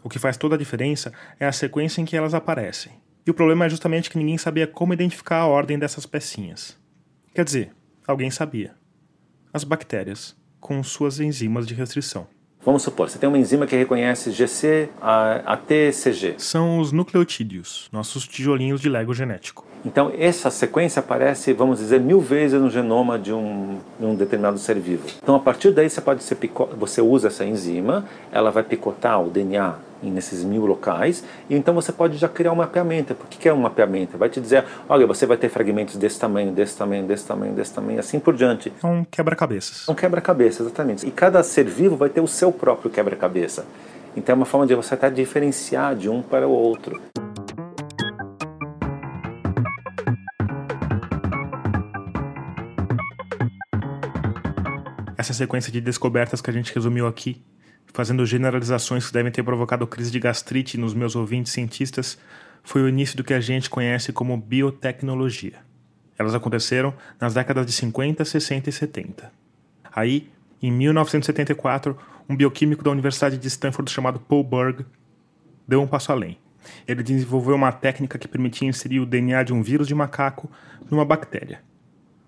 O que faz toda a diferença é a sequência em que elas aparecem. E o problema é justamente que ninguém sabia como identificar a ordem dessas pecinhas. Quer dizer, alguém sabia. As bactérias, com suas enzimas de restrição. Vamos supor, você tem uma enzima que reconhece GC a, a TCG. São os nucleotídeos, nossos tijolinhos de Lego genético. Então, essa sequência aparece, vamos dizer, mil vezes no genoma de um, de um determinado ser vivo. Então, a partir daí, você pode ser você usa essa enzima, ela vai picotar o DNA nesses mil locais, e então você pode já criar um mapeamento. Por que é um mapeamento? Vai te dizer, olha, você vai ter fragmentos desse tamanho, desse tamanho, desse tamanho, desse tamanho, assim por diante. É um quebra-cabeças. Um quebra-cabeça, exatamente. E cada ser vivo vai ter o seu próprio quebra-cabeça. Então é uma forma de você até diferenciar de um para o outro. Essa sequência de descobertas que a gente resumiu aqui fazendo generalizações que devem ter provocado crise de gastrite nos meus ouvintes cientistas, foi o início do que a gente conhece como biotecnologia. Elas aconteceram nas décadas de 50, 60 e 70. Aí, em 1974, um bioquímico da Universidade de Stanford chamado Paul Berg deu um passo além. Ele desenvolveu uma técnica que permitia inserir o DNA de um vírus de macaco numa bactéria.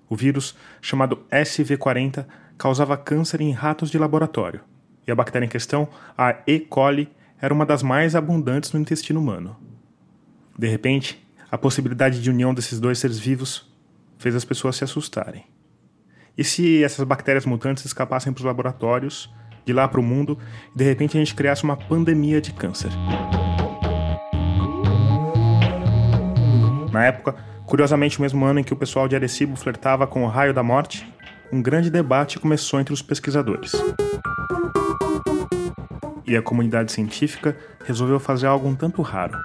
O vírus, chamado SV40, causava câncer em ratos de laboratório, e a bactéria em questão, a E. coli, era uma das mais abundantes no intestino humano. De repente, a possibilidade de união desses dois seres vivos fez as pessoas se assustarem. E se essas bactérias mutantes escapassem para os laboratórios, de lá para o mundo, e de repente a gente criasse uma pandemia de câncer? Na época, curiosamente o mesmo ano em que o pessoal de Arecibo flertava com o raio da morte, um grande debate começou entre os pesquisadores. E a comunidade científica resolveu fazer algo um tanto raro.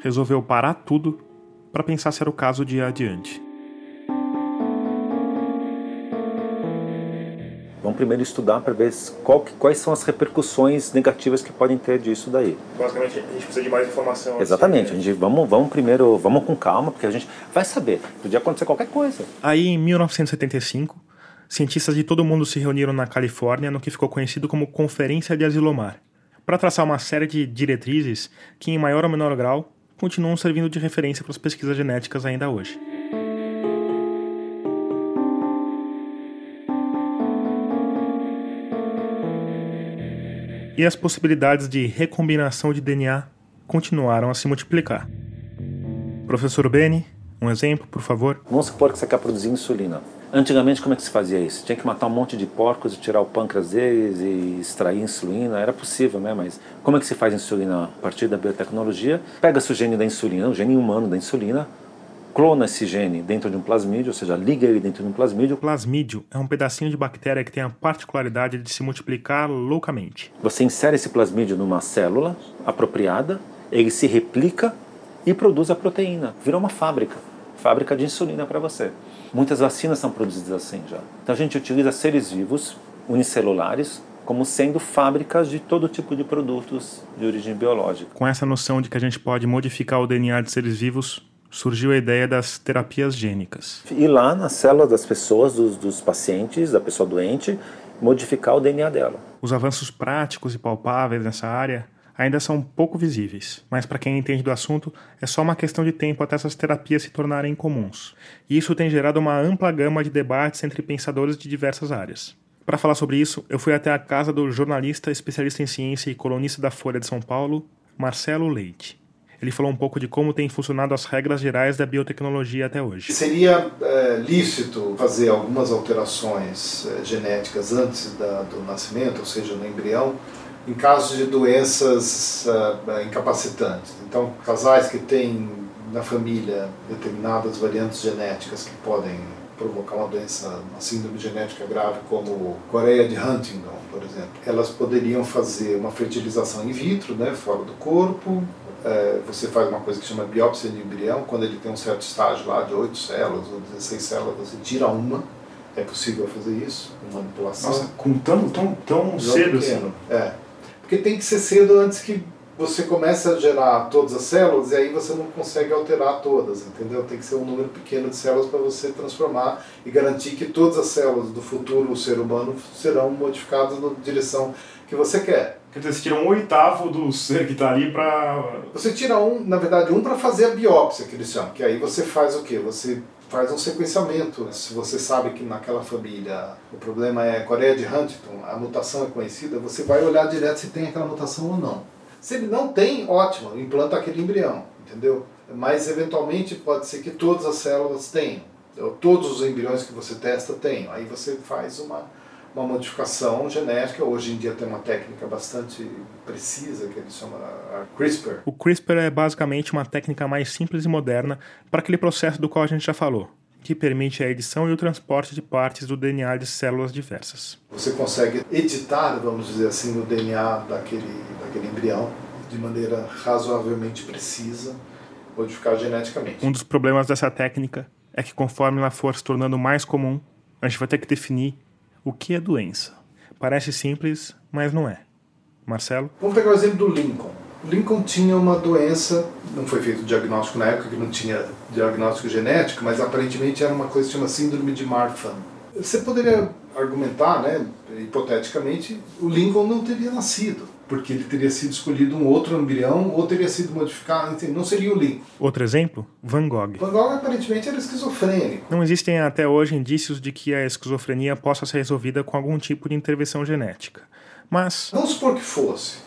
Resolveu parar tudo para pensar se era o caso de ir adiante. Vamos primeiro estudar para ver qual, quais são as repercussões negativas que podem ter disso daí. Basicamente, a gente precisa de mais informação. Exatamente. Assim, né? A gente vamos, vamos primeiro, vamos com calma, porque a gente vai saber. Podia acontecer qualquer coisa. Aí, em 1975, cientistas de todo o mundo se reuniram na Califórnia no que ficou conhecido como Conferência de Asilomar, para traçar uma série de diretrizes que, em maior ou menor grau, continuam servindo de referência para as pesquisas genéticas ainda hoje. E as possibilidades de recombinação de DNA continuaram a se multiplicar. Professor Beni, um exemplo, por favor. Vamos supor que você quer produzir insulina. Antigamente, como é que se fazia isso? Tinha que matar um monte de porcos e tirar o pâncreas deles e extrair insulina. Era possível, né? Mas como é que se faz insulina a partir da biotecnologia? Pega-se o gene da insulina, o gene humano da insulina, clona esse gene dentro de um plasmídio, ou seja, liga ele dentro de um plasmídio. O plasmídio é um pedacinho de bactéria que tem a particularidade de se multiplicar loucamente. Você insere esse plasmídio numa célula apropriada, ele se replica e produz a proteína. Virou uma fábrica, fábrica de insulina para você. Muitas vacinas são produzidas assim já. Então a gente utiliza seres vivos, unicelulares, como sendo fábricas de todo tipo de produtos de origem biológica. Com essa noção de que a gente pode modificar o DNA de seres vivos, surgiu a ideia das terapias gênicas. Ir lá na célula das pessoas, dos, dos pacientes, da pessoa doente, modificar o DNA dela. Os avanços práticos e palpáveis nessa área ainda são pouco visíveis, mas para quem entende do assunto, é só uma questão de tempo até essas terapias se tornarem comuns. E isso tem gerado uma ampla gama de debates entre pensadores de diversas áreas. Para falar sobre isso, eu fui até a casa do jornalista, especialista em ciência e colunista da Folha de São Paulo, Marcelo Leite. Ele falou um pouco de como têm funcionado as regras gerais da biotecnologia até hoje. Seria é, lícito fazer algumas alterações é, genéticas antes da, do nascimento, ou seja, no embrião, em casos de doenças uh, incapacitantes. Então, casais que têm na família determinadas variantes genéticas que podem provocar uma doença, uma síndrome genética grave como Coreia de Huntington, por exemplo, elas poderiam fazer uma fertilização in vitro, né, fora do corpo. É, você faz uma coisa que chama biópsia de embrião, quando ele tem um certo estágio lá de 8 células ou 16 células, você tira uma. É possível fazer isso, com manipulação. Nossa, com tão, tão, tão cedo assim? É. Porque tem que ser cedo antes que você comece a gerar todas as células e aí você não consegue alterar todas, entendeu? Tem que ser um número pequeno de células para você transformar e garantir que todas as células do futuro ser humano serão modificadas na direção que você quer. Quer dizer, você tira um oitavo do ser que está ali para... Você tira um, na verdade, um para fazer a biópsia, que eles chamam, que aí você faz o quê? Você faz um sequenciamento. Se você sabe que naquela família o problema é Coreia de Huntington, a mutação é conhecida, você vai olhar direto se tem aquela mutação ou não. Se ele não tem, ótimo, implanta aquele embrião, entendeu? Mas eventualmente pode ser que todas as células tenham, todos os embriões que você testa tenham. Aí você faz uma uma modificação genética. Hoje em dia tem uma técnica bastante precisa que eles chamam a CRISPR. O CRISPR é basicamente uma técnica mais simples e moderna para aquele processo do qual a gente já falou, que permite a edição e o transporte de partes do DNA de células diversas. Você consegue editar, vamos dizer assim, o DNA daquele, daquele embrião de maneira razoavelmente precisa modificar geneticamente. Um dos problemas dessa técnica é que conforme ela for se tornando mais comum, a gente vai ter que definir o que é doença. Parece simples, mas não é. Marcelo? Vamos pegar o exemplo do Lincoln. O Lincoln tinha uma doença, não foi feito diagnóstico na época, que não tinha diagnóstico genético, mas aparentemente era uma coisa que se chama síndrome de Marfan. Você poderia argumentar, né, hipoteticamente, o Lincoln não teria nascido, porque ele teria sido escolhido um outro embrião ou teria sido modificado, não seria o Lincoln. Outro exemplo? Van Gogh. Van Gogh aparentemente era esquizofrênico. Não existem até hoje indícios de que a esquizofrenia possa ser resolvida com algum tipo de intervenção genética. Mas. Vamos supor que fosse.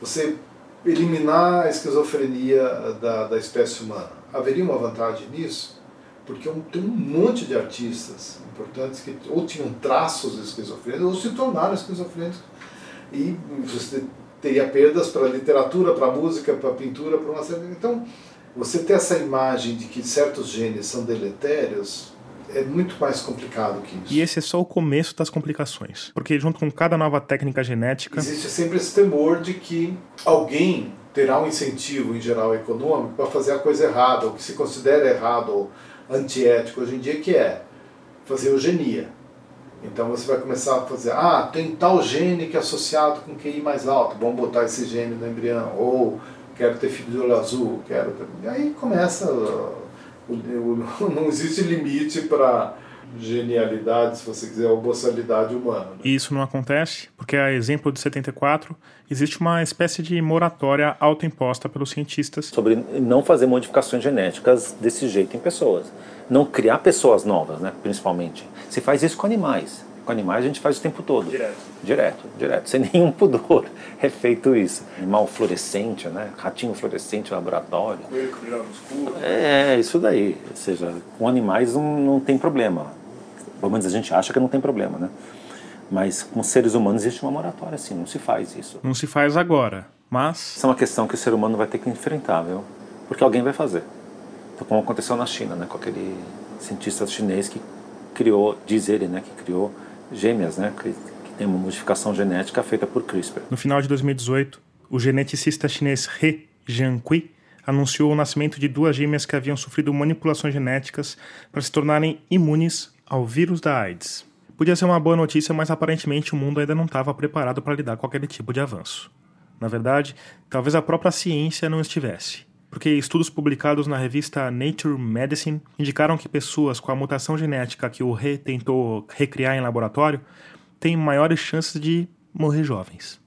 Você eliminar a esquizofrenia da, da espécie humana. Haveria uma vantagem nisso? Porque tem um monte de artistas importantes que ou tinham traços esquizofrênicos ou se tornaram esquizofrênicos. E você teria perdas para a literatura, para a música, para a pintura, para uma série. Então, você ter essa imagem de que certos genes são deletérios é muito mais complicado que isso. E esse é só o começo das complicações. Porque junto com cada nova técnica genética. Existe sempre esse temor de que alguém terá um incentivo, em geral econômico, para fazer a coisa errada, o que se considera errado ou antiético hoje em dia, que é fazer eugenia. Então você vai começar a fazer, ah, tem tal gene que é associado com QI mais alto, vamos botar esse gene no embrião. Ou quero ter filho de olho azul, quero. E aí começa não existe limite para genialidade, se você quiser, ou boçalidade humana. Né? E isso não acontece porque, a exemplo de 74, existe uma espécie de moratória autoimposta pelos cientistas. Sobre não fazer modificações genéticas desse jeito em pessoas. Não criar pessoas novas, né, principalmente. Se faz isso com animais. Com animais a gente faz o tempo todo. Direto. Direto, direto. Sem nenhum pudor é feito isso. Animal fluorescente, né? Ratinho fluorescente no laboratório. Coelho que no escuro. É, isso daí. Ou seja, com animais não, não tem problema. Pelo menos a gente acha que não tem problema, né? Mas com seres humanos existe uma moratória, assim, não se faz isso. Não se faz agora, mas... Isso é uma questão que o ser humano vai ter que enfrentar, viu? Porque alguém vai fazer. Então, como aconteceu na China, né? Com aquele cientista chinês que criou, diz ele, né? Que criou gêmeas, né? Que, que tem uma modificação genética feita por CRISPR. No final de 2018, o geneticista chinês He Jiankui anunciou o nascimento de duas gêmeas que haviam sofrido manipulações genéticas para se tornarem imunes ao vírus da AIDS. Podia ser uma boa notícia, mas aparentemente o mundo ainda não estava preparado para lidar com aquele tipo de avanço. Na verdade, talvez a própria ciência não estivesse, porque estudos publicados na revista Nature Medicine indicaram que pessoas com a mutação genética que o He tentou recriar em laboratório têm maiores chances de morrer jovens.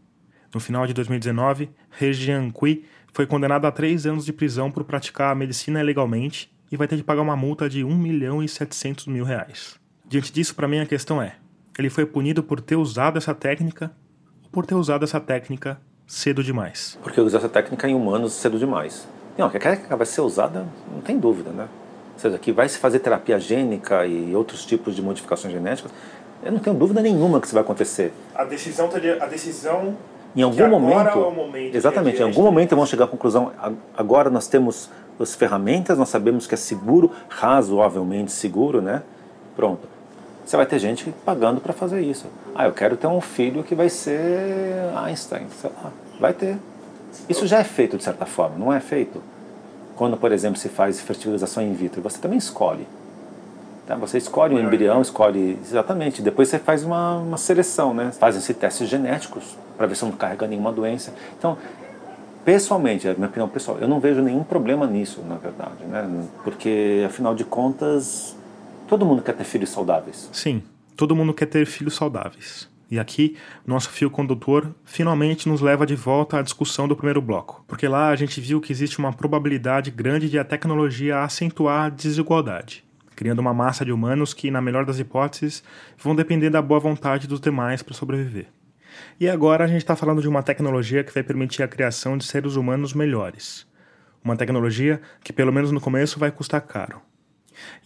No final de 2019, He Jiankui foi condenado a três anos de prisão por praticar a medicina ilegalmente e vai ter que pagar uma multa de 1 milhão e 700 mil reais. Diante disso, para mim a questão é: ele foi punido por ter usado essa técnica ou por ter usado essa técnica cedo demais? Porque usar essa técnica em humanos cedo demais. Não, que a técnica vai ser usada, não tem dúvida, né? Ou seja, que vai se fazer terapia gênica e outros tipos de modificações genéticas, eu não tenho dúvida nenhuma que isso vai acontecer. A decisão teria, a decisão em algum momento, é momento exatamente, em algum momento vão chegar à conclusão. Agora nós temos as ferramentas, nós sabemos que é seguro, razoavelmente seguro, né? Pronto. Você vai ter gente pagando para fazer isso. Ah, eu quero ter um filho que vai ser Einstein, sei lá. Vai ter. Isso já é feito de certa forma, não é feito? Quando, por exemplo, se faz fertilização in vitro, você também escolhe. Tá? Você escolhe um embrião, escolhe exatamente. Depois você faz uma, uma seleção, né? Fazem-se testes genéticos para ver se não carrega nenhuma doença. Então, pessoalmente, é a minha opinião pessoal, eu não vejo nenhum problema nisso, na verdade, né? Porque, afinal de contas, todo mundo quer ter filhos saudáveis. Sim, todo mundo quer ter filhos saudáveis. E aqui, nosso fio condutor finalmente nos leva de volta à discussão do primeiro bloco, porque lá a gente viu que existe uma probabilidade grande de a tecnologia acentuar a desigualdade, criando uma massa de humanos que, na melhor das hipóteses, vão depender da boa vontade dos demais para sobreviver. E agora a gente está falando de uma tecnologia que vai permitir a criação de seres humanos melhores. Uma tecnologia que, pelo menos no começo, vai custar caro.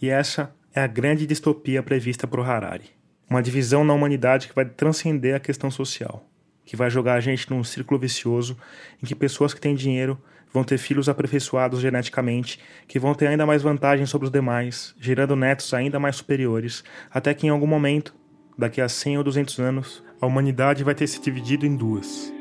E essa é a grande distopia prevista por Harari uma divisão na humanidade que vai transcender a questão social, que vai jogar a gente num círculo vicioso em que pessoas que têm dinheiro vão ter filhos aperfeiçoados geneticamente, que vão ter ainda mais vantagens sobre os demais, gerando netos ainda mais superiores, até que em algum momento, daqui a 100 ou 200 anos, a humanidade vai ter se dividido em duas.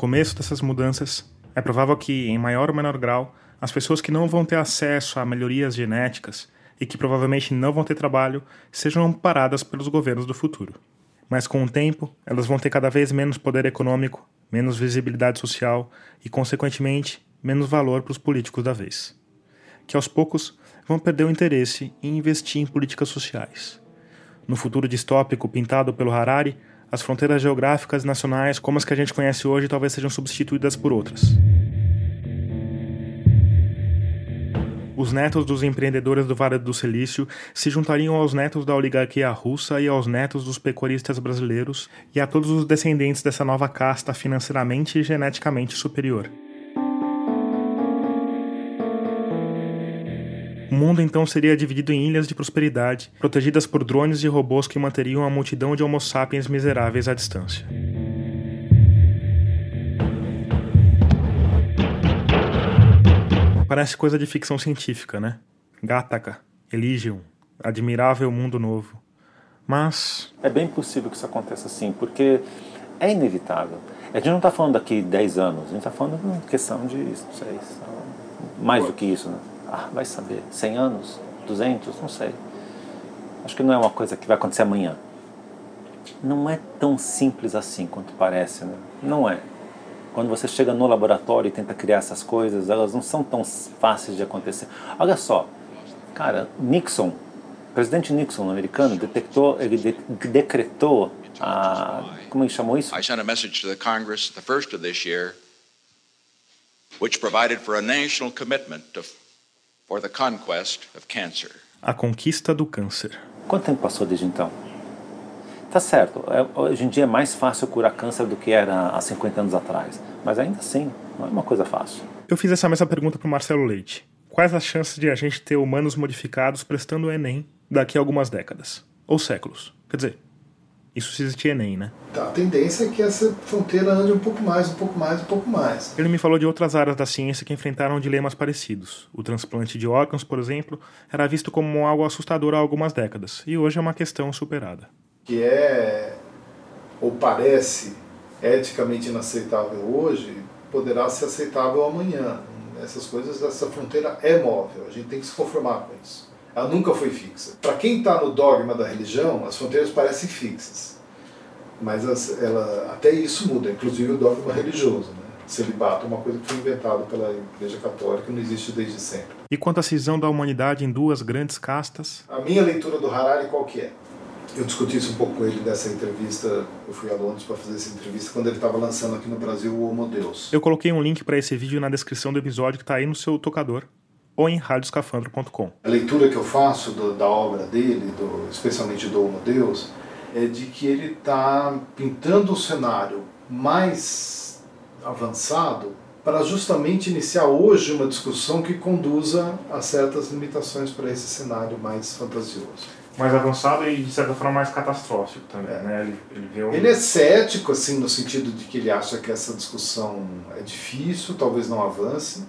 Começo dessas mudanças, é provável que, em maior ou menor grau, as pessoas que não vão ter acesso a melhorias genéticas e que provavelmente não vão ter trabalho sejam amparadas pelos governos do futuro. Mas com o tempo, elas vão ter cada vez menos poder econômico, menos visibilidade social e, consequentemente, menos valor para os políticos da vez. Que aos poucos vão perder o interesse em investir em políticas sociais. No futuro distópico pintado pelo Harari, as fronteiras geográficas nacionais, como as que a gente conhece hoje, talvez sejam substituídas por outras. Os netos dos empreendedores do Vale do Silício se juntariam aos netos da oligarquia russa e aos netos dos pecuaristas brasileiros e a todos os descendentes dessa nova casta financeiramente e geneticamente superior. O mundo então seria dividido em ilhas de prosperidade, protegidas por drones e robôs que manteriam a multidão de Homo sapiens miseráveis à distância. Parece coisa de ficção científica, né? Gattaca, Elysium, admirável mundo novo. Mas. É bem possível que isso aconteça assim, porque é inevitável. A gente não está falando daqui 10 anos, a gente está falando de questão de, não sei, mais do que isso, né? Ah, vai saber, 100 anos, 200, não sei. Acho que não é uma coisa que vai acontecer amanhã. Não é tão simples assim quanto parece, né? Não é. Quando você chega no laboratório e tenta criar essas coisas, elas não são tão fáceis de acontecer. Olha só, cara, Nixon, presidente Nixon, americano, detectou, ele de, decretou a, como ele chamou isso? I sent a message to the Congress, the first of this year, provided for a national commitment to, for the conquest of cancer. A conquista do câncer. Quanto tempo passou desde então? Tá certo, é, hoje em dia é mais fácil curar câncer do que era há 50 anos atrás, mas ainda assim, não é uma coisa fácil. Eu fiz essa mesma pergunta para o Marcelo Leite. Quais as chances de a gente ter humanos modificados prestando o Enem daqui a algumas décadas? Ou séculos? Quer dizer, isso se existir Enem, né? Tá, a tendência é que essa fronteira ande um pouco mais, um pouco mais, um pouco mais. Ele me falou de outras áreas da ciência que enfrentaram dilemas parecidos. O transplante de órgãos, por exemplo, era visto como algo assustador há algumas décadas, e hoje é uma questão superada que é ou parece eticamente inaceitável hoje, poderá ser aceitável amanhã. Essas coisas, essa fronteira é móvel, a gente tem que se conformar com isso. Ela nunca foi fixa. Para quem está no dogma da religião, as fronteiras parecem fixas. Mas as, ela, até isso muda, inclusive o dogma religioso. Né? Celibato é uma coisa que foi inventada pela Igreja Católica não existe desde sempre. E quanto à cisão da humanidade em duas grandes castas? A minha leitura do Harari qual que é? eu discuti isso um pouco com ele nessa entrevista. Eu fui a Londres para fazer essa entrevista quando ele estava lançando aqui no Brasil o Homo Deus. Eu coloquei um link para esse vídeo na descrição do episódio que está aí no seu tocador ou em radioscafandro.com. A leitura que eu faço do, da obra dele, do, especialmente do Homo Deus, é de que ele está pintando o cenário mais avançado para justamente iniciar hoje uma discussão que conduza a certas limitações para esse cenário mais fantasioso mais avançado e de certa forma mais catastrófico também, é. né? Ele, ele, vê um... ele é cético assim no sentido de que ele acha que essa discussão é difícil, talvez não avance.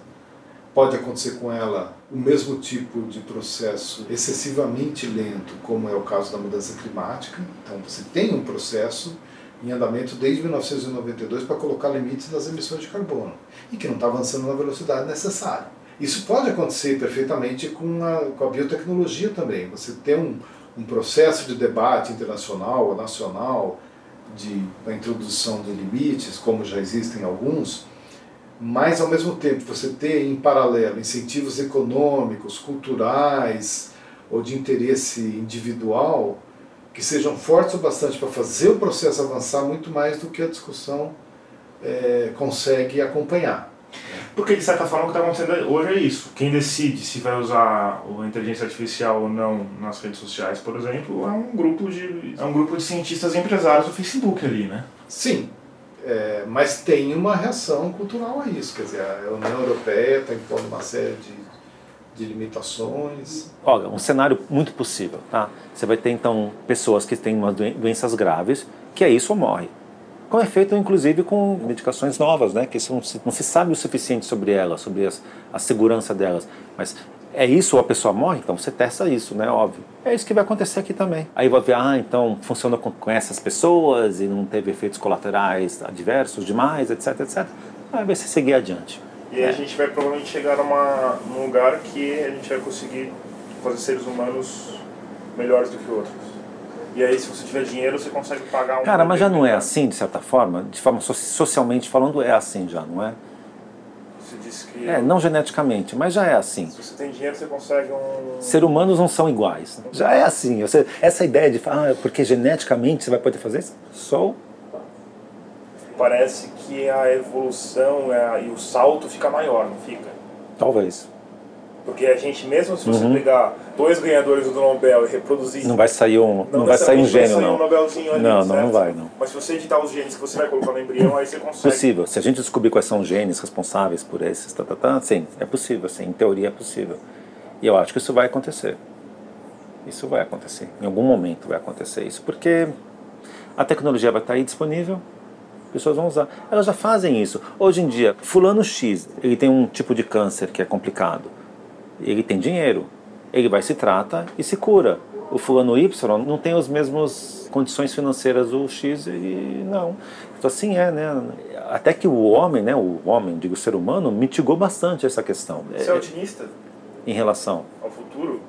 Pode acontecer com ela o mesmo tipo de processo excessivamente lento, como é o caso da mudança climática. Então você tem um processo em andamento desde 1992 para colocar limites nas emissões de carbono e que não está avançando na velocidade necessária. Isso pode acontecer perfeitamente com a, com a biotecnologia também. Você tem um, um processo de debate internacional ou nacional de a introdução de limites, como já existem alguns, mas ao mesmo tempo você ter em paralelo incentivos econômicos, culturais ou de interesse individual que sejam fortes o bastante para fazer o processo avançar muito mais do que a discussão é, consegue acompanhar. Porque, de certa forma, o que está acontecendo hoje é isso. Quem decide se vai usar a inteligência artificial ou não nas redes sociais, por exemplo, é um grupo de, é um grupo de cientistas e empresários do Facebook ali, né? Sim, é, mas tem uma reação cultural a isso. Quer dizer, a União Europeia está impondo uma série de, de limitações. Olha, um cenário muito possível, tá? Você vai ter, então, pessoas que têm doenças graves, que é isso ou morre com efeito inclusive com medicações novas, né, que não se, não se sabe o suficiente sobre elas, sobre as, a segurança delas, mas é isso ou a pessoa morre, então você testa isso, né? Óbvio. É isso que vai acontecer aqui também. Aí vai ver, ah, então funciona com, com essas pessoas e não teve efeitos colaterais adversos demais, etc, etc. Aí vai se seguir adiante. E aí a gente vai provavelmente chegar numa, num lugar que a gente vai conseguir fazer seres humanos melhores do que outros. E aí, se você tiver dinheiro, você consegue pagar um. Cara, mas já não é assim, de certa forma? De forma socialmente falando, é assim já, não é? Você disse que. É, não geneticamente, mas já é assim. Se você tem dinheiro, você consegue um. Ser humanos não são iguais. Já é assim. Você, essa ideia de falar, ah, porque geneticamente você vai poder fazer isso? Sou. Parece que a evolução é, e o salto fica maior, não fica? Talvez. Porque a gente, mesmo se você uhum. pegar dois ganhadores do Nobel e reproduzir. Não vai sair um, não, não vai sair um gênio, não. Um Nobelzinho ali, não, não, não vai, não. Mas se você editar os genes que você vai colocar no embrião, aí você consegue. Possível. Se a gente descobrir quais são os genes responsáveis por esses, tá, tá, tá, sim, é possível, sim. Em teoria é possível. E eu acho que isso vai acontecer. Isso vai acontecer. Em algum momento vai acontecer isso. Porque a tecnologia vai estar aí disponível, pessoas vão usar. Elas já fazem isso. Hoje em dia, fulano X, ele tem um tipo de câncer que é complicado ele tem dinheiro, ele vai se trata e se cura. O fulano Y não tem as mesmas condições financeiras do X e não. Então assim é, né? Até que o homem, né, o homem, digo o ser humano, mitigou bastante essa questão. Você é otimista? Em relação? Ao futuro?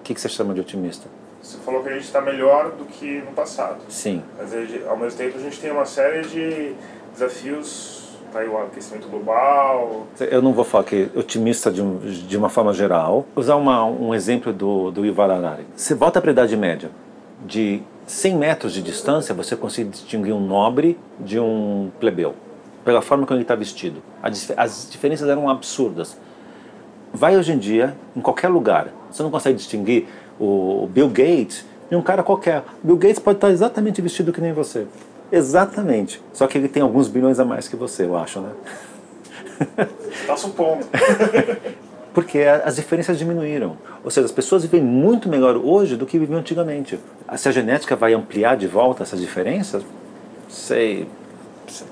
O que, que você chama de otimista? Você falou que a gente está melhor do que no passado. Sim. Mas ao mesmo tempo a gente tem uma série de desafios Tá aí o aquecimento global. Eu não vou falar que otimista de, de uma forma geral. Usar uma, um exemplo do, do Yuval Harari. Você volta para a Idade Média. De 100 metros de distância, você consegue distinguir um nobre de um plebeu. Pela forma como ele está vestido. As diferenças eram absurdas. Vai hoje em dia, em qualquer lugar. Você não consegue distinguir o Bill Gates de um cara qualquer. Bill Gates pode estar exatamente vestido que nem você. Exatamente. Só que ele tem alguns bilhões a mais que você, eu acho, né? Está supondo. Porque as diferenças diminuíram. Ou seja, as pessoas vivem muito melhor hoje do que viviam antigamente. Se a genética vai ampliar de volta essas diferenças, sei.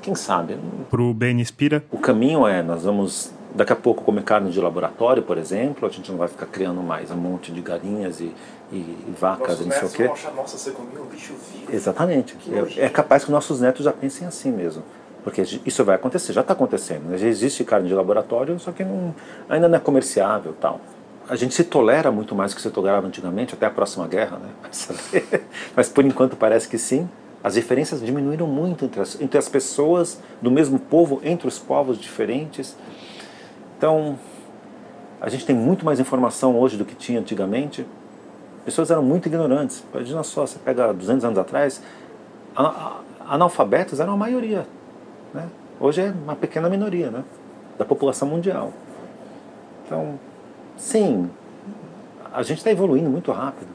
Quem sabe? Para o Ben Inspira? O caminho é: nós vamos daqui a pouco comer carne de laboratório, por exemplo, a gente não vai ficar criando mais um monte de galinhas e e vacas, não sei o quê. Achar, Nossa, você comeu um bicho vivo. Exatamente. É, é, capaz que nossos netos já pensem assim mesmo. Porque isso vai acontecer, já está acontecendo. Né? Já existe carne de laboratório, só que não, ainda não é comerciável tal. A gente se tolera muito mais do que se tolerava antigamente, até a próxima guerra, né? Mas por enquanto parece que sim. As diferenças diminuíram muito entre as, entre as pessoas do mesmo povo, entre os povos diferentes. Então, a gente tem muito mais informação hoje do que tinha antigamente pessoas eram muito ignorantes. Imagina só, você pega 200 anos atrás, analfabetos eram a maioria. Né? Hoje é uma pequena minoria né? da população mundial. Então, sim, a gente está evoluindo muito rápido.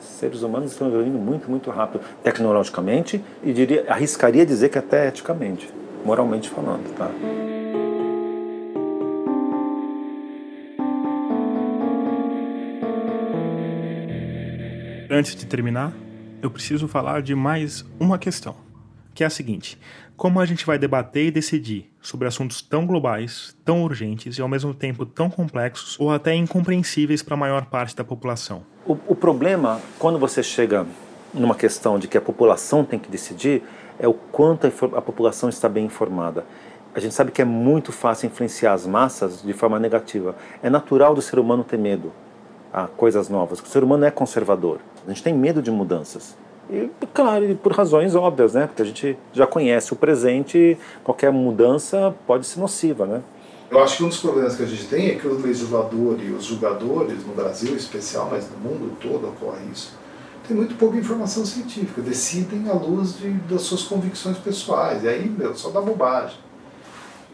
Seres humanos estão evoluindo muito, muito rápido, tecnologicamente e diria, arriscaria dizer que até eticamente, moralmente falando. Tá? Antes de terminar, eu preciso falar de mais uma questão, que é a seguinte: como a gente vai debater e decidir sobre assuntos tão globais, tão urgentes e ao mesmo tempo tão complexos ou até incompreensíveis para a maior parte da população? O, o problema, quando você chega numa questão de que a população tem que decidir, é o quanto a, a população está bem informada. A gente sabe que é muito fácil influenciar as massas de forma negativa. É natural do ser humano ter medo a coisas novas. O ser humano é conservador. A gente tem medo de mudanças. E, claro, por razões óbvias, né? Porque a gente já conhece o presente, qualquer mudança pode ser nociva, né? Eu acho que um dos problemas que a gente tem é que o legislador e os julgadores, no Brasil em especial, mas no mundo todo ocorre isso, tem muito pouca informação científica, decidem à luz de, das suas convicções pessoais, e aí, meu, só dá bobagem.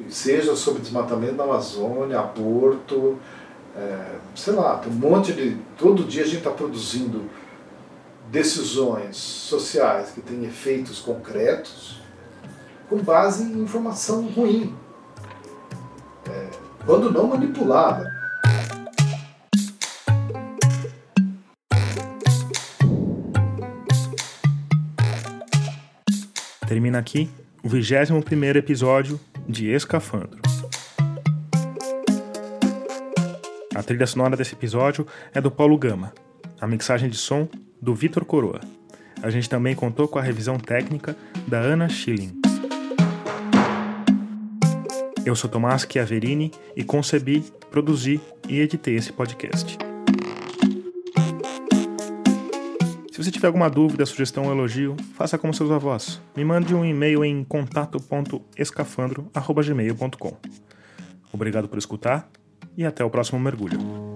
Seja sobre desmatamento da Amazônia, aborto, é, sei lá, tem um monte de. Todo dia a gente está produzindo decisões sociais que têm efeitos concretos com base em informação ruim, é, quando não manipulada. Termina aqui o 21 primeiro episódio de Escafandro. A trilha sonora desse episódio é do Paulo Gama. A mixagem de som do Vitor Coroa. A gente também contou com a revisão técnica da Ana Schilling. Eu sou Tomás Chiaverini e concebi, produzi e editei esse podcast. Se você tiver alguma dúvida, sugestão ou elogio, faça como seus avós. Me mande um e-mail em contato.escafandro.gmail.com. Obrigado por escutar e até o próximo mergulho.